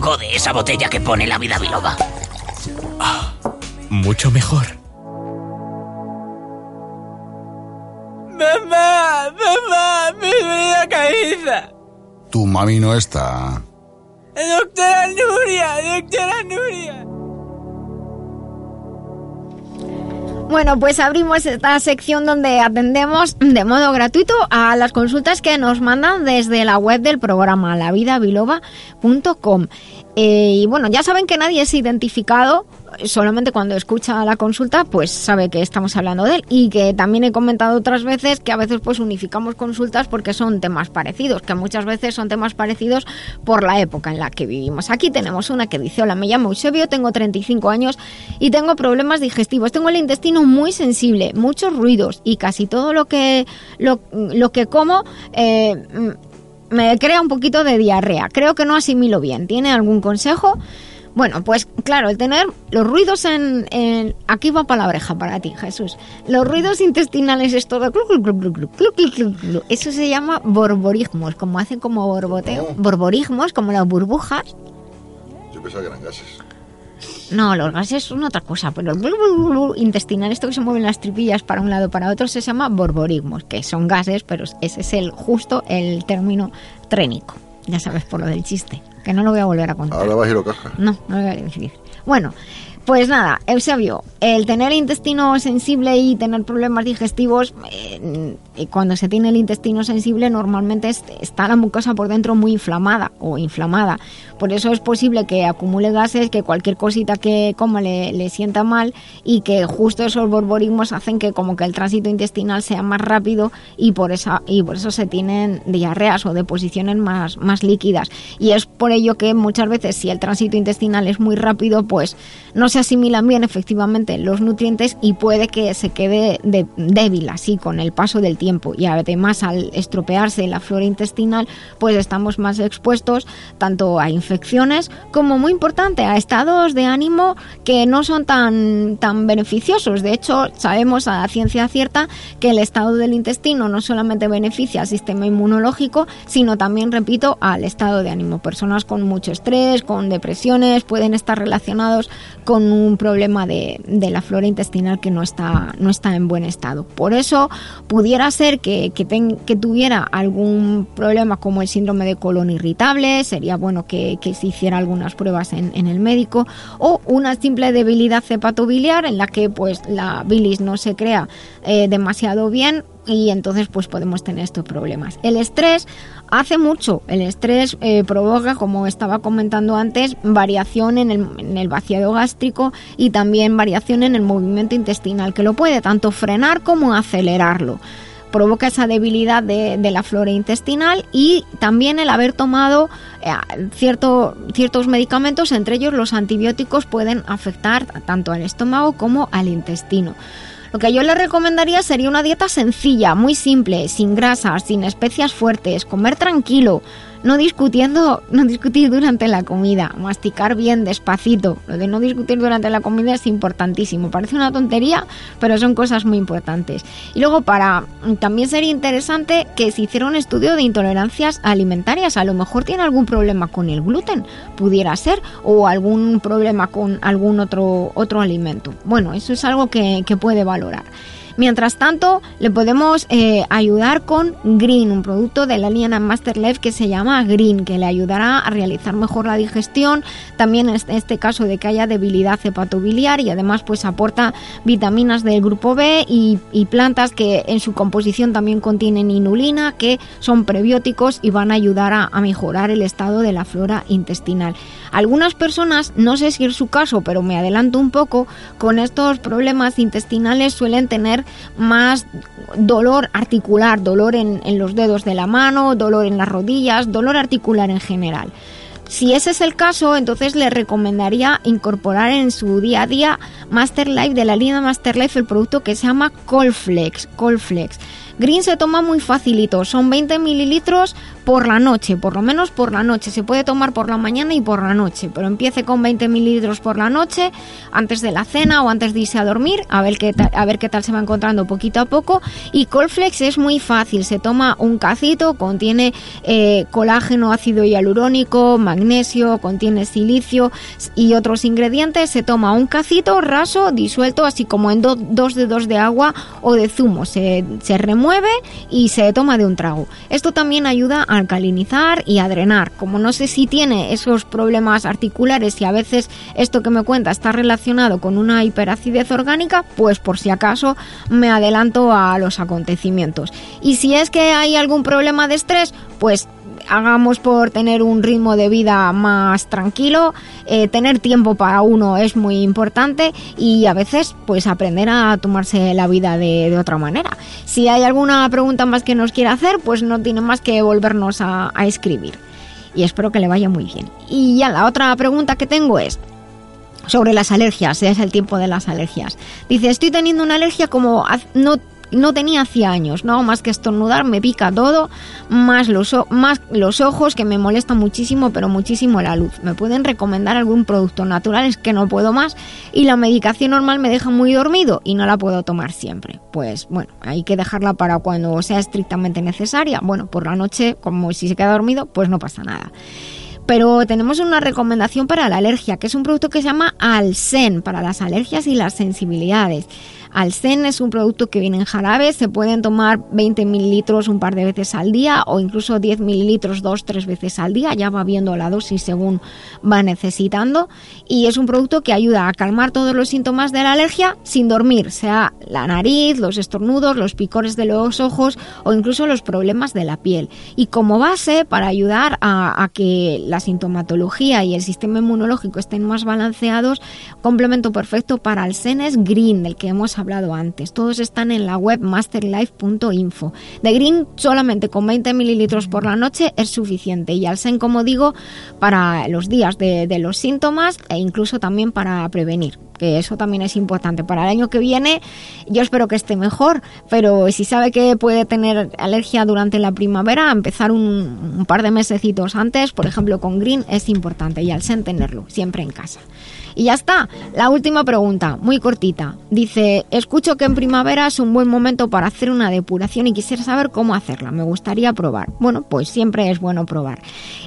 Poco de esa botella que pone la vida biloba.
Mucho mejor.
Mamá, mamá, mi vida caída.
Tu mami no está.
Doctora Nuria, doctora Nuria.
Bueno, pues abrimos esta sección donde atendemos de modo gratuito a las consultas que nos mandan desde la web del programa Eh, y bueno, ya saben que nadie es identificado, solamente cuando escucha la consulta pues sabe que estamos hablando de él. Y que también he comentado otras veces que a veces pues unificamos consultas porque son temas parecidos, que muchas veces son temas parecidos por la época en la que vivimos. Aquí tenemos una que dice, hola, me llamo Eusebio, tengo 35 años y tengo problemas digestivos, tengo el intestino muy sensible, muchos ruidos y casi todo lo que, lo, lo que como... Eh, me crea un poquito de diarrea. Creo que no asimilo bien. ¿Tiene algún consejo? Bueno, pues claro, el tener los ruidos en, Aquí va para la oreja para ti, Jesús. Los ruidos intestinales, es todo... Eso se llama borborismos, como hacen como borboteo. Borborismos, como las burbujas.
Yo pensaba que eran gases.
No, los gases son otra cosa, pero el glu, glu intestinal, esto que se mueven las tripillas para un lado para otro, se llama borborismos, que son gases, pero ese es el justo el término trénico. Ya sabes por lo del chiste, que no lo voy a volver a contar.
Ahora va a giro caja.
No, no lo voy a decir. Bueno, pues nada, Eusebio, el tener intestino sensible y tener problemas digestivos, eh, y cuando se tiene el intestino sensible normalmente es- está la mucosa por dentro muy inflamada o inflamada. Por eso es posible que acumule gases, que cualquier cosita que coma le, le sienta mal y que justo esos borborismos hacen que como que el tránsito intestinal sea más rápido y por, esa, y por eso se tienen diarreas o deposiciones más, más líquidas. Y es por ello que muchas veces si el tránsito intestinal es muy rápido, pues no se asimilan bien efectivamente los nutrientes y puede que se quede de- débil así con el paso del tiempo. Y además al estropearse la flora intestinal, pues estamos más expuestos tanto a infecciones como muy importante a estados de ánimo que no son tan, tan beneficiosos. De hecho, sabemos a ciencia cierta que el estado del intestino no solamente beneficia al sistema inmunológico, sino también, repito, al estado de ánimo. Personas con mucho estrés, con depresiones, pueden estar relacionados con un problema de, de la flora intestinal que no está, no está en buen estado. Por eso pudiera ser que, que, tuviera algún problema como el síndrome de colon irritable, sería bueno que, se hiciera algunas pruebas en, en el médico, o una simple debilidad hepatobiliar en la que pues la bilis no se crea eh, demasiado bien y entonces pues podemos tener estos problemas. El estrés hace mucho, el estrés eh, provoca, como estaba comentando antes, variación en el, en el vaciado gástrico y también variación en el movimiento intestinal, que lo puede tanto frenar como acelerarlo provoca esa debilidad de, la flora intestinal y también el haber tomado eh, cierto, ciertos medicamentos, entre ellos los antibióticos, pueden afectar tanto al estómago como al intestino. Lo que yo le recomendaría sería una dieta sencilla, muy simple, sin grasas, sin especias fuertes, comer tranquilo, no discutiendo, no discutir durante la comida, masticar bien despacito. Lo de no discutir durante la comida es importantísimo. Parece una tontería, pero son cosas muy importantes. Y luego para también sería interesante que se hiciera un estudio de intolerancias alimentarias. A lo mejor tiene algún problema con el gluten, pudiera ser, o algún problema con algún otro otro alimento. Bueno, eso es algo que, que puede valorar. Mientras tanto, le podemos eh, ayudar con Green, un producto de la línea Master que se llama Green, que le ayudará a realizar mejor la digestión, también en este- este caso de que haya debilidad hepatobiliar y además pues aporta vitaminas del grupo B y, plantas que en su composición también contienen inulina, que son prebióticos y van a ayudar a mejorar el estado de la flora intestinal. Algunas personas, no sé si es su caso, pero me adelanto un poco, con estos problemas intestinales suelen tener más dolor articular, dolor en, en los dedos de la mano, dolor en las rodillas, dolor articular en general. Si ese es el caso, entonces le recomendaría incorporar en su día a día Master Life de la línea Master Life el producto que se llama Colflex. Colflex. Green se toma muy facilito, son 20 mililitros por la noche, por lo menos por la noche. Se puede tomar por la mañana y por la noche, pero empiece con 20 mililitros por la noche, antes de la cena o antes de irse a dormir, a ver qué tal, a ver qué tal se va encontrando poquito a poco. Y Colflex es muy fácil, se toma un cacito, contiene eh, colágeno, ácido hialurónico, magnesio, contiene silicio y otros ingredientes. Se toma un cacito raso, disuelto, así como en do- dos dedos de agua o de zumo. Se, se remueve y se toma de un trago. Esto también ayuda a alcalinizar y a drenar. Como no sé si tiene esos problemas articulares y a veces esto que me cuenta está relacionado con una hiperacidez orgánica, pues por si acaso me adelanto a los acontecimientos. Y si es que hay algún problema de estrés, pues hagamos por tener un ritmo de vida más tranquilo, eh, tener tiempo para uno es muy importante y a veces pues aprender a tomarse la vida de, otra manera. Si hay alguna pregunta más que nos quiera hacer, pues no tiene más que volvernos a, escribir. Y espero que le vaya muy bien. Y ya la otra pregunta que tengo es, sobre las alergias, es el tiempo de las alergias. Dice, estoy teniendo una alergia como no, no tenía hacía años, no más que estornudar, me pica todo, más los, más los ojos que me molesta muchísimo, pero muchísimo la luz. ¿Me pueden recomendar algún producto natural? Es que no puedo más y la medicación normal me deja muy dormido y no la puedo tomar siempre. Pues bueno, hay que dejarla para cuando sea estrictamente necesaria. Bueno, por la noche, como si se queda dormido, pues no pasa nada. Pero tenemos una recomendación para la alergia, que es un producto que se llama Alsen, para las alergias y las sensibilidades. Alsen es un producto que viene en jarabe, se pueden tomar 20 mililitros un par de veces al día o incluso 10 mililitros dos, tres veces al día, ya va viendo la dosis según va necesitando. Y es un producto que ayuda a calmar todos los síntomas de la alergia sin dormir, sea la nariz, los estornudos, los picores de los ojos o incluso los problemas de la piel. Y como base para ayudar a, que la sintomatología y el sistema inmunológico estén más balanceados, complemento perfecto para el Senes Green, del que hemos hablado antes. Todos están en la web masterlife.info. De Green solamente con 20 mililitros por la noche es suficiente y Alsen, como digo, para los días de, de los síntomas e incluso también para prevenir que eso también es importante. Para el año que viene yo espero que esté mejor, pero si sabe que puede tener alergia durante la primavera, empezar un, un par de mesecitos antes, por ejemplo con Green, es importante y al sen tenerlo siempre en casa. Y ya está. La última pregunta, muy cortita. Dice, escucho que en primavera es un buen momento para hacer una depuración y quisiera saber cómo hacerla. Me gustaría probar. Bueno, pues siempre es bueno probar.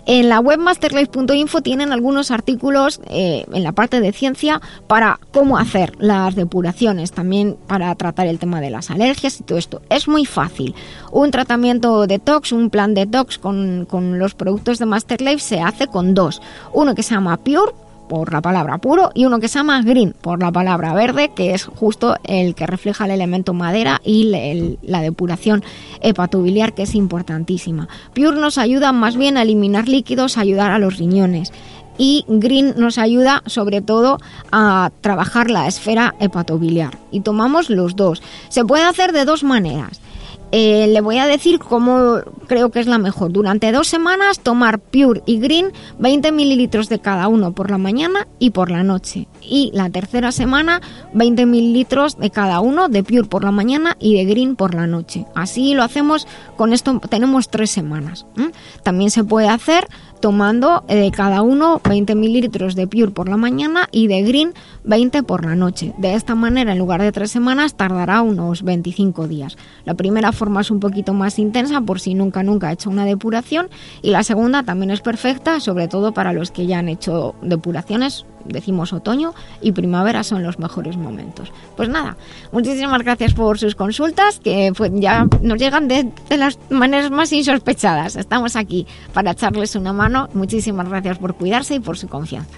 En la web masterlife.info tienen algunos artículos eh, en la parte de ciencia para cómo hacer las depuraciones, también para tratar el tema de las alergias y todo esto. Es muy fácil. Un tratamiento detox, un plan detox con, con los productos de Masterlife se hace con dos. Uno que se llama Pure por la palabra puro y uno que se llama green por la palabra verde que es justo el que refleja el elemento madera y la depuración hepatobiliar que es importantísima. Pure nos ayuda más bien a eliminar líquidos, a ayudar a los riñones y Green nos ayuda sobre todo a trabajar la esfera hepatobiliar y tomamos los dos. Se puede hacer de dos maneras. Eh, le voy a decir cómo creo que es la mejor. Durante dos semanas tomar Pure y Green 20 mililitros de cada uno por la mañana y por la noche. Y la tercera semana 20 mililitros de cada uno de Pure por la mañana y de Green por la noche. Así lo hacemos con esto, tenemos tres semanas. También se puede hacer tomando eh, de cada uno 20 mililitros de Pure por la mañana y de Green 20 por la noche. De esta manera, en lugar de tres semanas, tardará unos 25 días. La primera forma es un poquito más intensa por si nunca, nunca ha hecho una depuración y la segunda también es perfecta, sobre todo para los que ya han hecho depuraciones. Decimos otoño y primavera son los mejores momentos. Pues nada, muchísimas gracias por sus consultas que pues, ya nos llegan de, de las maneras más insospechadas. Estamos aquí para echarles una mano. Muchísimas gracias por cuidarse y por su confianza.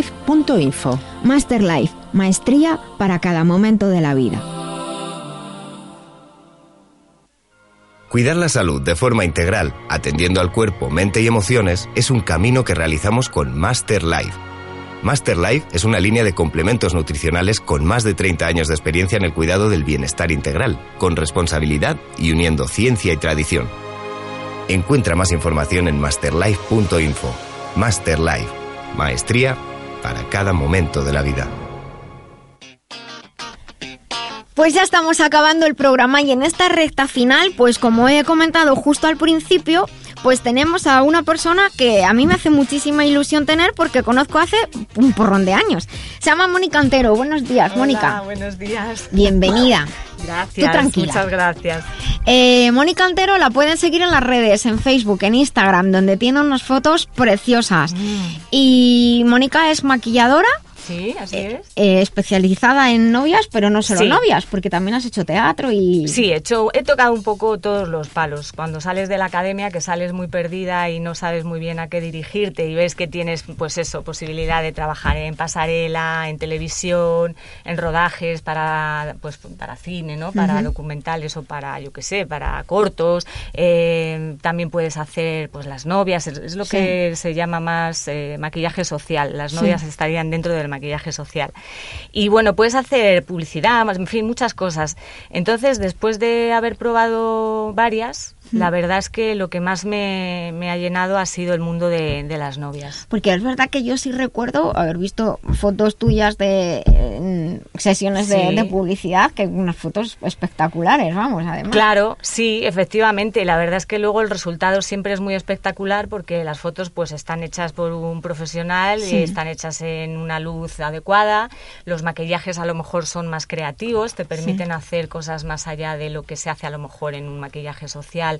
masterlife.info.
Master Life, maestría para cada momento de la vida.
Cuidar la salud de forma integral, atendiendo al cuerpo, mente y emociones, es un camino que realizamos con Master Life. Master Life es una línea de complementos nutricionales con más de 30 años de experiencia en el cuidado del bienestar integral, con responsabilidad y uniendo ciencia y tradición. Encuentra más información en masterlife.info. Master Life, maestría para cada momento de la vida.
Pues ya estamos acabando el programa y en esta recta final, pues como he comentado justo al principio, pues tenemos a una persona que a mí me hace muchísima ilusión tener porque conozco hace un porrón de años. Se llama Mónica Antero. Buenos días, Mónica.
Buenos días.
Bienvenida.
Gracias.
Tú tranquila.
Muchas gracias.
Eh, Mónica Antero la pueden seguir en las redes, en Facebook, en Instagram, donde tiene unas fotos preciosas. Y Mónica es maquilladora.
Sí, así es.
eh, especializada en novias, pero no solo
Sí.
novias, porque también has hecho teatro y...
Sí, he, hecho, he tocado un poco todos los palos. Cuando sales de la academia, que sales muy perdida y no sabes muy bien a qué dirigirte y ves que tienes, pues eso, posibilidad de trabajar en pasarela, en televisión, en rodajes para, pues, para cine, ¿no? Para documentales o para, yo qué sé, para cortos. Eh, también puedes hacer, pues, las novias. Es, es lo
Sí.
que se llama más eh, maquillaje social. Las
Sí.
novias estarían dentro del maquillaje social. Y bueno, puedes hacer publicidad, en fin, muchas cosas. Entonces, después de haber probado varias, la verdad es que lo que más me, me ha llenado ha sido el mundo de, de las novias.
Porque es verdad que yo sí recuerdo haber visto fotos tuyas de eh, sesiones de,
Sí.
de publicidad, que unas fotos espectaculares, vamos, además.
Claro, sí, efectivamente. La verdad es que luego el resultado siempre es muy espectacular porque las fotos pues están hechas por un profesional,
Sí.
y están hechas en una luz adecuada. Los maquillajes a lo mejor son más creativos, te permiten hacer cosas más allá de lo que se hace a lo mejor en un maquillaje social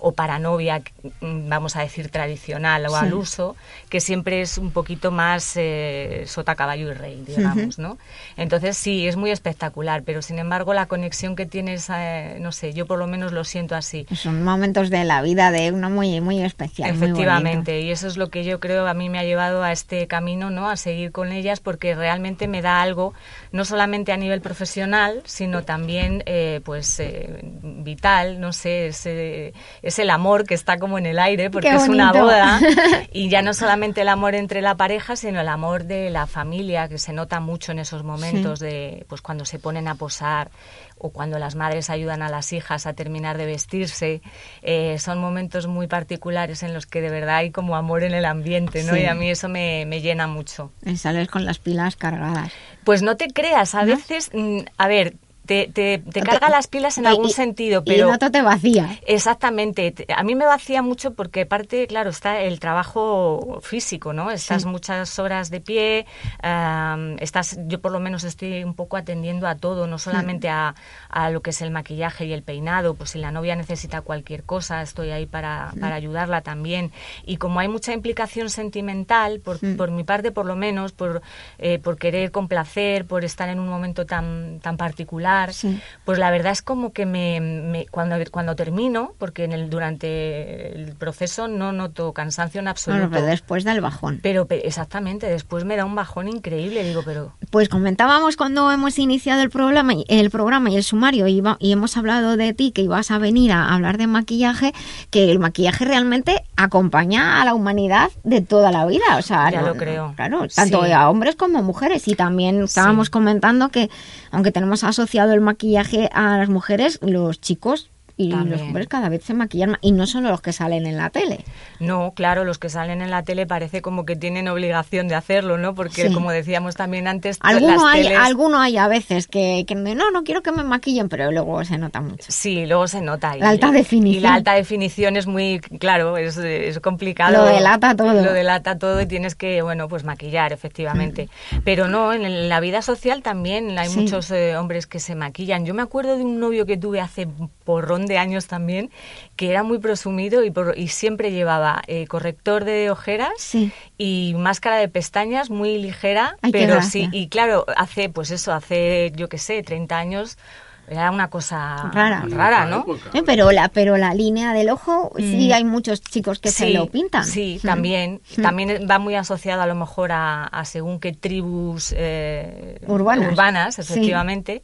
o para novia, mm, vamos a decir tradicional o
Sí.
al uso, que siempre es un poquito más eh, sota, caballo y rey, digamos. ¿no? Entonces sí, es muy espectacular, pero sin embargo la conexión que tienes, eh, no sé, yo por lo menos lo siento así.
Son momentos de la vida de una muy, muy especial. muy.
Efectivamente, y eso es lo que yo creo a mí me ha llevado a este camino, ¿no? A seguir con ellas porque realmente me da algo, no solamente a nivel profesional, sino también, eh, pues, eh, vital, no sé, es, eh, es el amor que está como en el aire porque es una boda y ya no solamente el amor entre la pareja, sino el amor de la familia que se nota mucho en esos momentos
Sí.
de, pues, cuando se ponen a posar o cuando las madres ayudan a las hijas a terminar de vestirse, eh, son momentos muy particulares en los que de verdad hay como amor en el ambiente, ¿no?
Sí.
Y a mí eso me, me llena mucho.
Y sales con las pilas cargadas.
Pues no te creas, a
¿No?
veces, mm, a ver, te, te, te
Te-
carga las pilas en
y-
algún
y-
sentido,
Y
pero...
en otro te vacía.
Exactamente. Te- A mí me vacía mucho porque parte, claro, está el trabajo físico, ¿no? Estás
Sí.
muchas horas de pie, estás, yo por lo menos estoy un poco atendiendo a todo, no solamente a, a lo que es el maquillaje y el peinado, pues si la novia necesita cualquier cosa, estoy ahí para, para ayudarla también. Y como hay mucha implicación sentimental, por,
Mm.
por mi parte por lo menos, por, eh, por querer complacer, por estar en un momento tan, tan particular,
Sí.
pues la verdad es como que me, me- cuando, cuando termino, porque en el, durante el proceso no noto cansancio en absoluto.
Bueno, pero después del bajón.
Pero pe- exactamente, después me da un bajón increíble, digo, pero
Pues comentábamos cuando hemos iniciado el programa, y- el programa y el sumario y, hemos hablado de ti que ibas a venir a hablar de maquillaje, que el maquillaje realmente acompaña a la humanidad de toda la vida. O sea,
Ya
no-
lo creo.
Claro, tanto
Sí.
a hombres como mujeres. Y también estábamos comentando que, aunque tenemos asociado el maquillaje a las mujeres, los chicos y los hombres cada vez se maquillan más. Y no solo los que salen en la tele.
no, claro, los que salen en la tele parece como que tienen obligación de hacerlo, ¿no? Porque
Sí.
como decíamos también antes,
Alguno
las
hay,
teles-
alguno hay a veces que, que no, no quiero que me maquillen, pero luego se nota mucho.
Sí, luego se nota. y-
La alta definición.
Y la alta definición es muy, claro, es, es complicado.
Lo delata todo.
Lo delata todo y tienes que, bueno, pues maquillar, efectivamente. Pero no, en la vida social también hay
Mm. Sí.
muchos eh, hombres que se maquillan. Yo me acuerdo de un novio que tuve hace porrón de años también, que era muy presumido y, por- y siempre llevaba eh, corrector de ojeras
Sí.
y máscara de pestañas muy ligera,
Ay,
pero sí, y claro, hace, pues eso, hace, yo qué sé, 30 años era una cosa
Rara.
rara ¿no?
Eh, Pero la, pero la línea del ojo, sí
Mm.
hay muchos chicos que se lo pintan.
Sí,
Mm.
también.
Mm.
También va muy asociado a lo mejor a, a según qué tribus eh,
Urbanas. Sí.
efectivamente.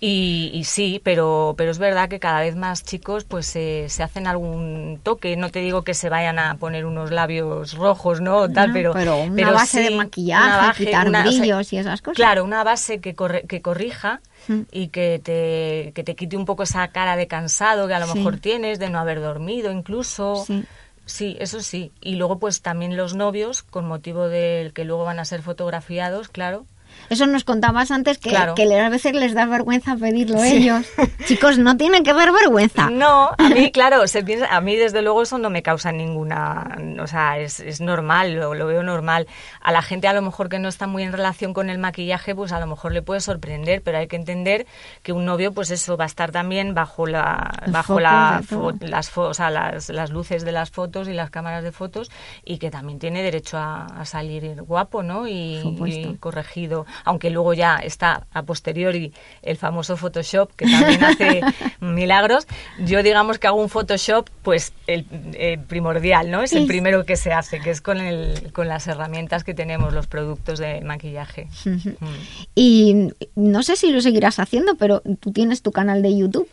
Y, y sí, pero, pero es verdad que cada vez más chicos pues se se hacen algún toque. No te digo que se vayan a poner unos labios rojos, ¿no? O Tal,
No,
pero,
pero una
pero
base de maquillaje,
una
quitar
una- o sea,
brillos y esas cosas.
Claro, una base que, corre- que corrija
Mm.
y que te, que te quite un poco esa cara de cansado que a lo
Sí.
mejor tienes, de no haber dormido incluso.
Sí.
Sí, eso sí. Y luego pues también los novios, con motivo del que luego van a ser fotografiados, claro,
Eso nos contabas antes que,
Claro.
que a veces les da vergüenza pedirlo ellos. Chicos, no tienen que dar vergüenza.
No, a mí, claro, se piensa, a mí desde luego eso no me causa ninguna, o sea, es, es normal, lo, lo veo normal. A la gente a lo mejor que no está muy en relación con el maquillaje, pues a lo mejor le puede sorprender, pero hay que entender que un novio, pues eso, va a estar también bajo la, bajo la, fo- las, fo- o sea, las, las luces de las fotos y las cámaras de fotos y que también tiene derecho a, a salir guapo, ¿no? Y, y corregido, aunque luego ya está a posteriori el famoso Photoshop que también hace milagros. Yo digamos que hago un Photoshop, pues el, eh, primordial, ¿no? Es el primero que se hace, que es con el, con las herramientas que tenemos, los productos de maquillaje.
Ujú. Y no sé si lo seguirás haciendo, pero tú tienes tu canal de YouTube.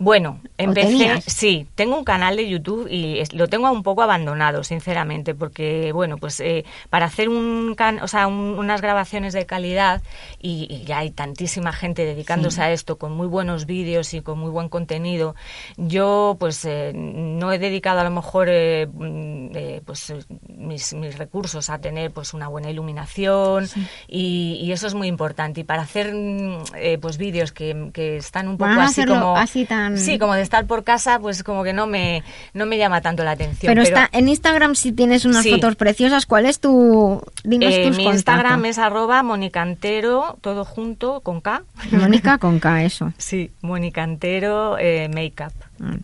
Bueno, empecé, sí, tengo un canal de YouTube y es- lo tengo un poco abandonado, sinceramente, porque bueno, pues eh, para hacer un, can- o sea, un- unas grabaciones de calidad y, y ya hay tantísima gente dedicándose
Sí.
a esto con muy buenos vídeos y con muy buen contenido, yo pues eh, no he dedicado a lo mejor eh, mm, eh, pues mis, mis recursos a tener pues una buena iluminación y, y eso es muy importante. Y para hacer mm, eh, pues vídeos que, que están un poco
Van
así como
así tan-
sí como de estar por casa pues como que no me no me llama tanto la atención
Pero, está en Instagram si tienes unas
Sí.
fotos preciosas. ¿Cuál es tu...? Dinos
eh,
tus
mi. Instagram es arroba monicantero todo junto con K
Mónica con K, eso.
sí monicantero eh, makeup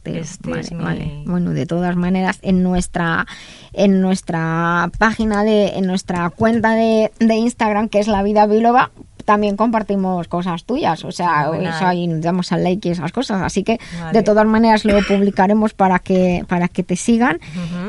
Pero,
Este
vale,
es mi-
vale. Bueno, de todas maneras, en nuestra en nuestra página de en nuestra cuenta de, de Instagram que es la vida biloba también compartimos cosas tuyas, o sea, eso ahí nos damos al like y esas cosas, así que
Vale.
de todas maneras lo publicaremos para que para que te sigan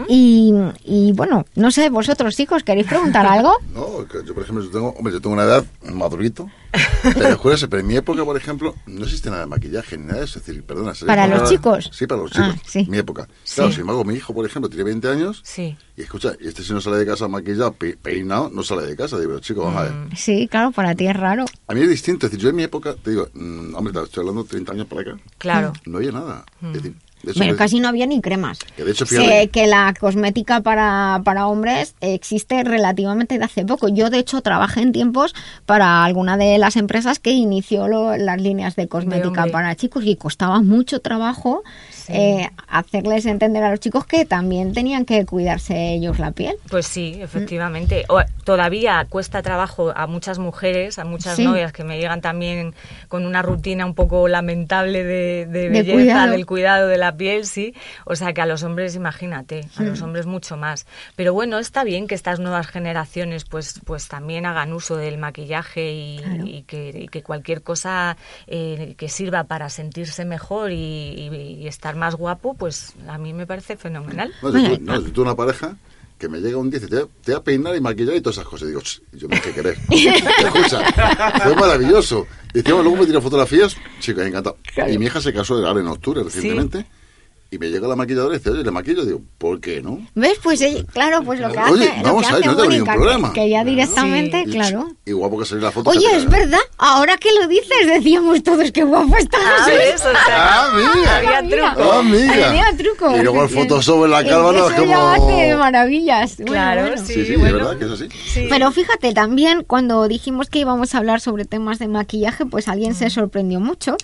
y, y bueno, no sé, vosotros chicos, ¿queréis preguntar algo?
No, yo por ejemplo, yo tengo, hombre, yo tengo una edad madurito, pero juro, pero en mi época, por ejemplo, no existe nada de maquillaje ni nada de eso. Es decir, perdona.
¿Para los chicos?
Sí, para los chicos.
Ah, sí.
Mi época. Claro,
Sí.
sin embargo, mi hijo, por ejemplo, tiene 20 años
sí
y escucha, y este si no sale de casa maquillado, pe- peinado, no sale de casa. Digo, pero chicos, vamos a ver.
Mm.
Sí, claro, para ti es raro.
A mí es distinto. Es decir, yo en mi época, te digo, mm, hombre, te estoy hablando 30 años para acá.
claro
No había nada. Es decir, de hecho,
Bueno, casi no había ni cremas.
que de hecho,
Sé
fíjate,
que la cosmética para, para hombres existe relativamente de hace poco. Yo, de hecho, trabajé en tiempos para alguna de las empresas que inició lo- las líneas de cosmética para chicos y costaba mucho trabajo eh, hacerles entender a los chicos que también tenían que cuidarse ellos la piel.
Pues sí, efectivamente. O- todavía cuesta trabajo a muchas mujeres, a muchas
Sí.
novias que me llegan también con una rutina un poco lamentable de, de
De
belleza,
cuidado.
del cuidado de la piel, sí. O sea que a los hombres, imagínate, a
Mm.
los hombres mucho más. Pero bueno, está bien que estas nuevas generaciones pues, pues también hagan uso del maquillaje y, y que, y que cualquier cosa eh, que sirva para sentirse mejor y, y- y estar más guapo, pues a mí me parece fenomenal.
no, yo, no, yo tuve una pareja que me llega un día y dice, te, voy a- te voy a peinar y maquillar y todas esas cosas. Y digo, "Ch, yo me dejé querer. Escucha, fue maravilloso. Y decía, luego me tiró fotografías, chicos, encantado. Y mi hija se casó ahora en octubre recientemente. Y me llega la maquilladora y dice, oye, le maquillo. Digo, ¿por qué no?
¿Ves? Pues ella- claro, pues lo que
Oye,
hace, lo
vamos
que
a ver, no tengo problema.
que ya directamente,
Y,
claro.
Y guapo que salió la foto.
Oye, es verdad, ahora que lo dices, decíamos todos que guapo estás.
Ah,
Ah, mira.
había truco.
Ah, amiga.
Había truco.
Y luego el Photoshop en la calva, no, es como...
hace maravillas.
Claro,
bueno.
sí,
Sí, sí,
bueno.
de verdad que es así.
Sí.
Pero fíjate, también cuando dijimos que íbamos a hablar sobre temas de maquillaje, pues alguien se sorprendió mucho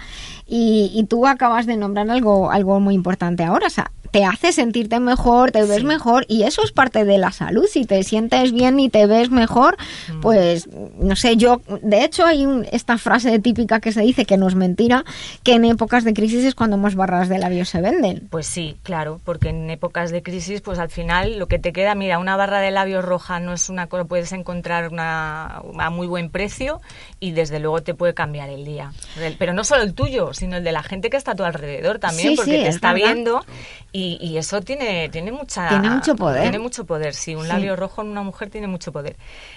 y, y tú acabas de nombrar algo, algo muy importante ahora. O sea, te hace sentirte mejor, te ves
Sí.
mejor y eso es parte de la salud. Si te sientes bien y te ves mejor, pues no sé, yo, de hecho hay un- esta frase típica que se dice que no es mentira, que en épocas de crisis es cuando más barras de labios se venden.
Pues sí, claro, porque en épocas de crisis, pues al final lo que te queda, mira, una barra de labios roja no es una cosa, puedes encontrar una, a muy buen precio y desde luego te puede cambiar el día. Pero no solo el tuyo, sino el de la gente que está a tu alrededor también,
Sí,
porque
sí,
te
es
está
verdad.
viendo hablando y, y eso tiene, tiene mucha...
Tiene mucho poder.
Tiene mucho poder, sí, un
Sí.
labio rojo en una mujer tiene mucho poder.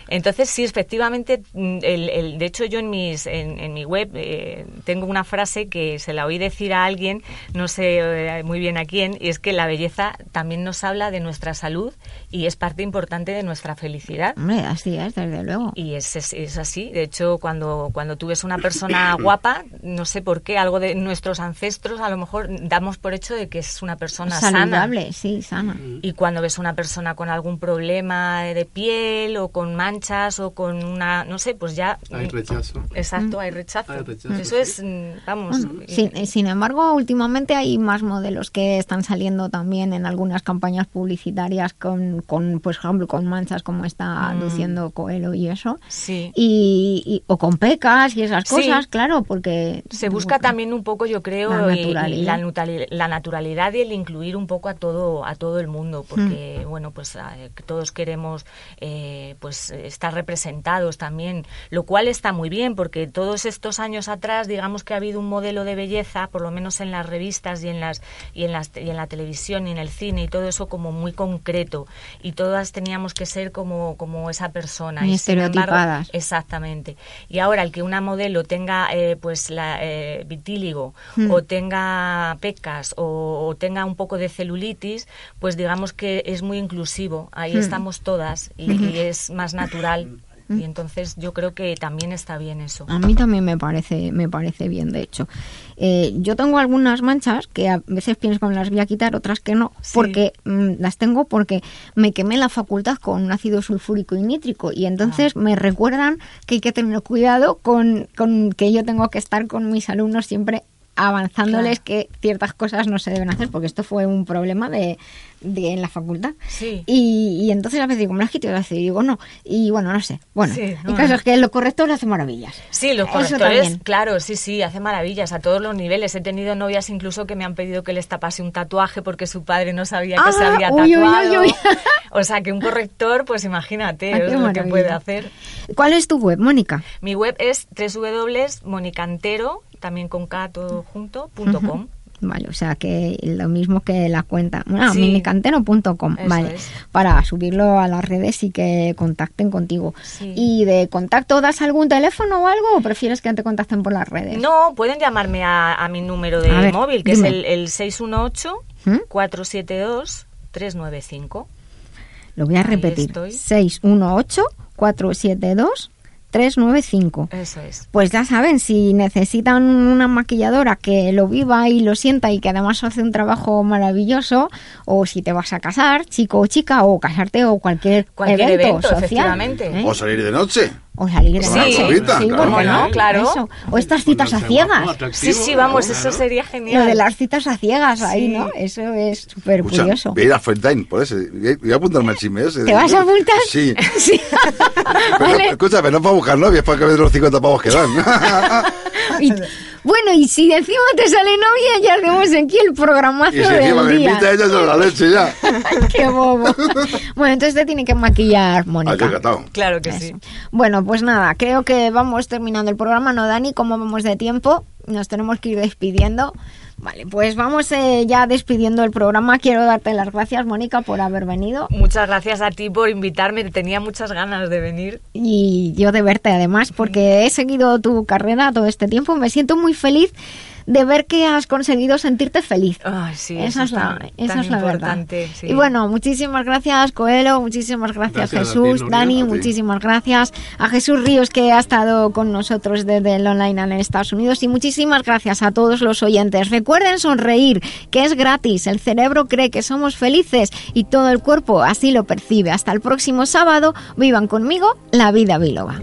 Entonces, sí, efectivamente, mm, el, el- de hecho yo en, mis, en, en mi web eh, tengo una frase que se la oí decir a alguien, no sé eh, muy bien a quién, y es que la belleza también nos habla de nuestra salud y es parte importante de nuestra felicidad.
Hombre, así es, desde luego.
Y es, es, es así. De hecho, cuando, cuando tú ves una persona guapa, no sé por qué, algo de nuestros ancestros, a lo mejor damos por hecho de que es una persona persona sana.
saludable, sí, sana.
Y cuando ves a una persona con algún problema de piel o con manchas o con una, no sé, pues ya...
Hay rechazo.
Exacto, hay rechazo.
Hay rechazo,
Eso es, mm, vamos...
Bueno,
y-
sin, sin embargo, últimamente hay más modelos que están saliendo también en algunas campañas publicitarias con, con por ejemplo, con manchas como está
Mm.
luciendo Coelho y eso.
Sí.
Y, y- o con pecas y esas
Sí.
cosas, claro, porque...
Se busca también un poco, yo creo,
La
y- y
naturalidad.
la, la naturalidad y el incluir un poco a todo a todo el mundo, porque bueno, pues eh, todos queremos eh, pues estar representados también, lo cual está muy bien, porque todos estos años atrás, digamos que ha habido un modelo de belleza, por lo menos en las revistas y en las y en las y en la televisión y en el cine y todo eso como muy concreto y todas teníamos que ser como como esa persona y embargo-
estereotipadas.
Exactamente. Y ahora el que una modelo tenga eh, pues la eh, vitíligo
Hmm.
o tenga pecas o, o tenga un poco de celulitis, pues digamos que es muy inclusivo. Ahí
Hmm.
estamos todas y, es más natural.
Hmm.
Y entonces yo creo que también está bien eso.
A mí también me parece, me parece bien, de hecho. Eh, yo tengo algunas manchas que a veces pienso que me las voy a quitar, otras que no, porque mm, las tengo porque me quemé la facultad con ácido sulfúrico y nítrico y entonces me recuerdan que hay que tener cuidado con, con que yo tengo que estar con mis alumnos siempre avanzándoles que ciertas cosas no se deben hacer, porque esto fue un problema de, de en la facultad.
Sí.
Y, y entonces a veces digo, me las quito y digo, no. Y bueno, no sé. Bueno,
Sí,
el caso
no.
es que lo correcto le hace maravillas.
Sí, los correctores, claro, sí, sí, hace maravillas a todos los niveles. He tenido novias incluso que me han pedido que les tapase un tatuaje porque su padre no sabía que se
Ah,
había
uy, uy, uy,
tatuado.
uy.
O sea, que un corrector, pues imagínate es lo que puede hacer.
¿Cuál es tu web, Mónica?
Mi web es www.monicantero, también con K todo.
Vale, o sea que lo mismo que la cuenta, bueno,
sí.
minicantero.com, vale, para subirlo a las redes y que contacten contigo. ¿Y de contacto das algún teléfono o algo o prefieres que te contacten por las redes?
No, pueden llamarme a, mi número de móvil, que es el, el 618-472-395.
Lo voy a repetir, 618-472-395. 395.
Eso es.
Pues ya saben, si necesitan una maquilladora que lo viva y lo sienta y que además hace un trabajo maravilloso, o si te vas a casar, chico o chica, o casarte o cualquier,
cualquier
evento, social. ¿eh?
O salir de noche.
O salir de
una copita,
sí,
claro.
¿por qué no?
Claro.
Eso. O estas citas a ciegas.
Sí, sí, vamos, eso sería genial.
Lo de las citas a ciegas ahí,
Sí.
¿no? Eso es súper curioso.
voy a ir a Fuentine, por eso. Voy a apuntarme al chisme ese.
¿Te vas a apuntar?
Sí.
Sí.
Pero,
Vale.
Escúchame, no para buscar novia, es para que veas los 50 pavos que dan.
Y- bueno, y si encima te sale novia, ya hacemos aquí el programazo
y si encima
del
me
día.
invita ella, yo la leche ya.
Qué bobo. Bueno, entonces te tiene que maquillar,
Ah,
Mónica.
encantado.
Claro que
Eso.
sí.
Bueno, pues nada, creo que vamos terminando el programa, ¿no, Dani? ¿Cómo vamos de tiempo? Nos tenemos que ir despidiendo. Vale, pues vamos eh, ya despidiendo el programa. Quiero darte las gracias, Mónica, por haber venido.
Muchas gracias a ti por invitarme. Tenía muchas ganas de venir.
y yo de verte además, porque he seguido tu carrera todo este tiempo. Me siento muy feliz de ver que has conseguido sentirte feliz.
Ay, sí,
esa
eso
es la,
tan-
esa
tan
es la verdad.
sí.
Y bueno, muchísimas gracias Coelho, muchísimas gracias,
Gracias a ti,
Jesús. Dani,
A
muchísimas gracias a Jesús Ríos que ha estado con nosotros desde el online en Estados Unidos y muchísimas gracias a todos los oyentes. Recuerden sonreír, que es gratis, el cerebro cree que somos felices y todo el cuerpo así lo percibe. Hasta el próximo sábado, vivan conmigo la vida biloba.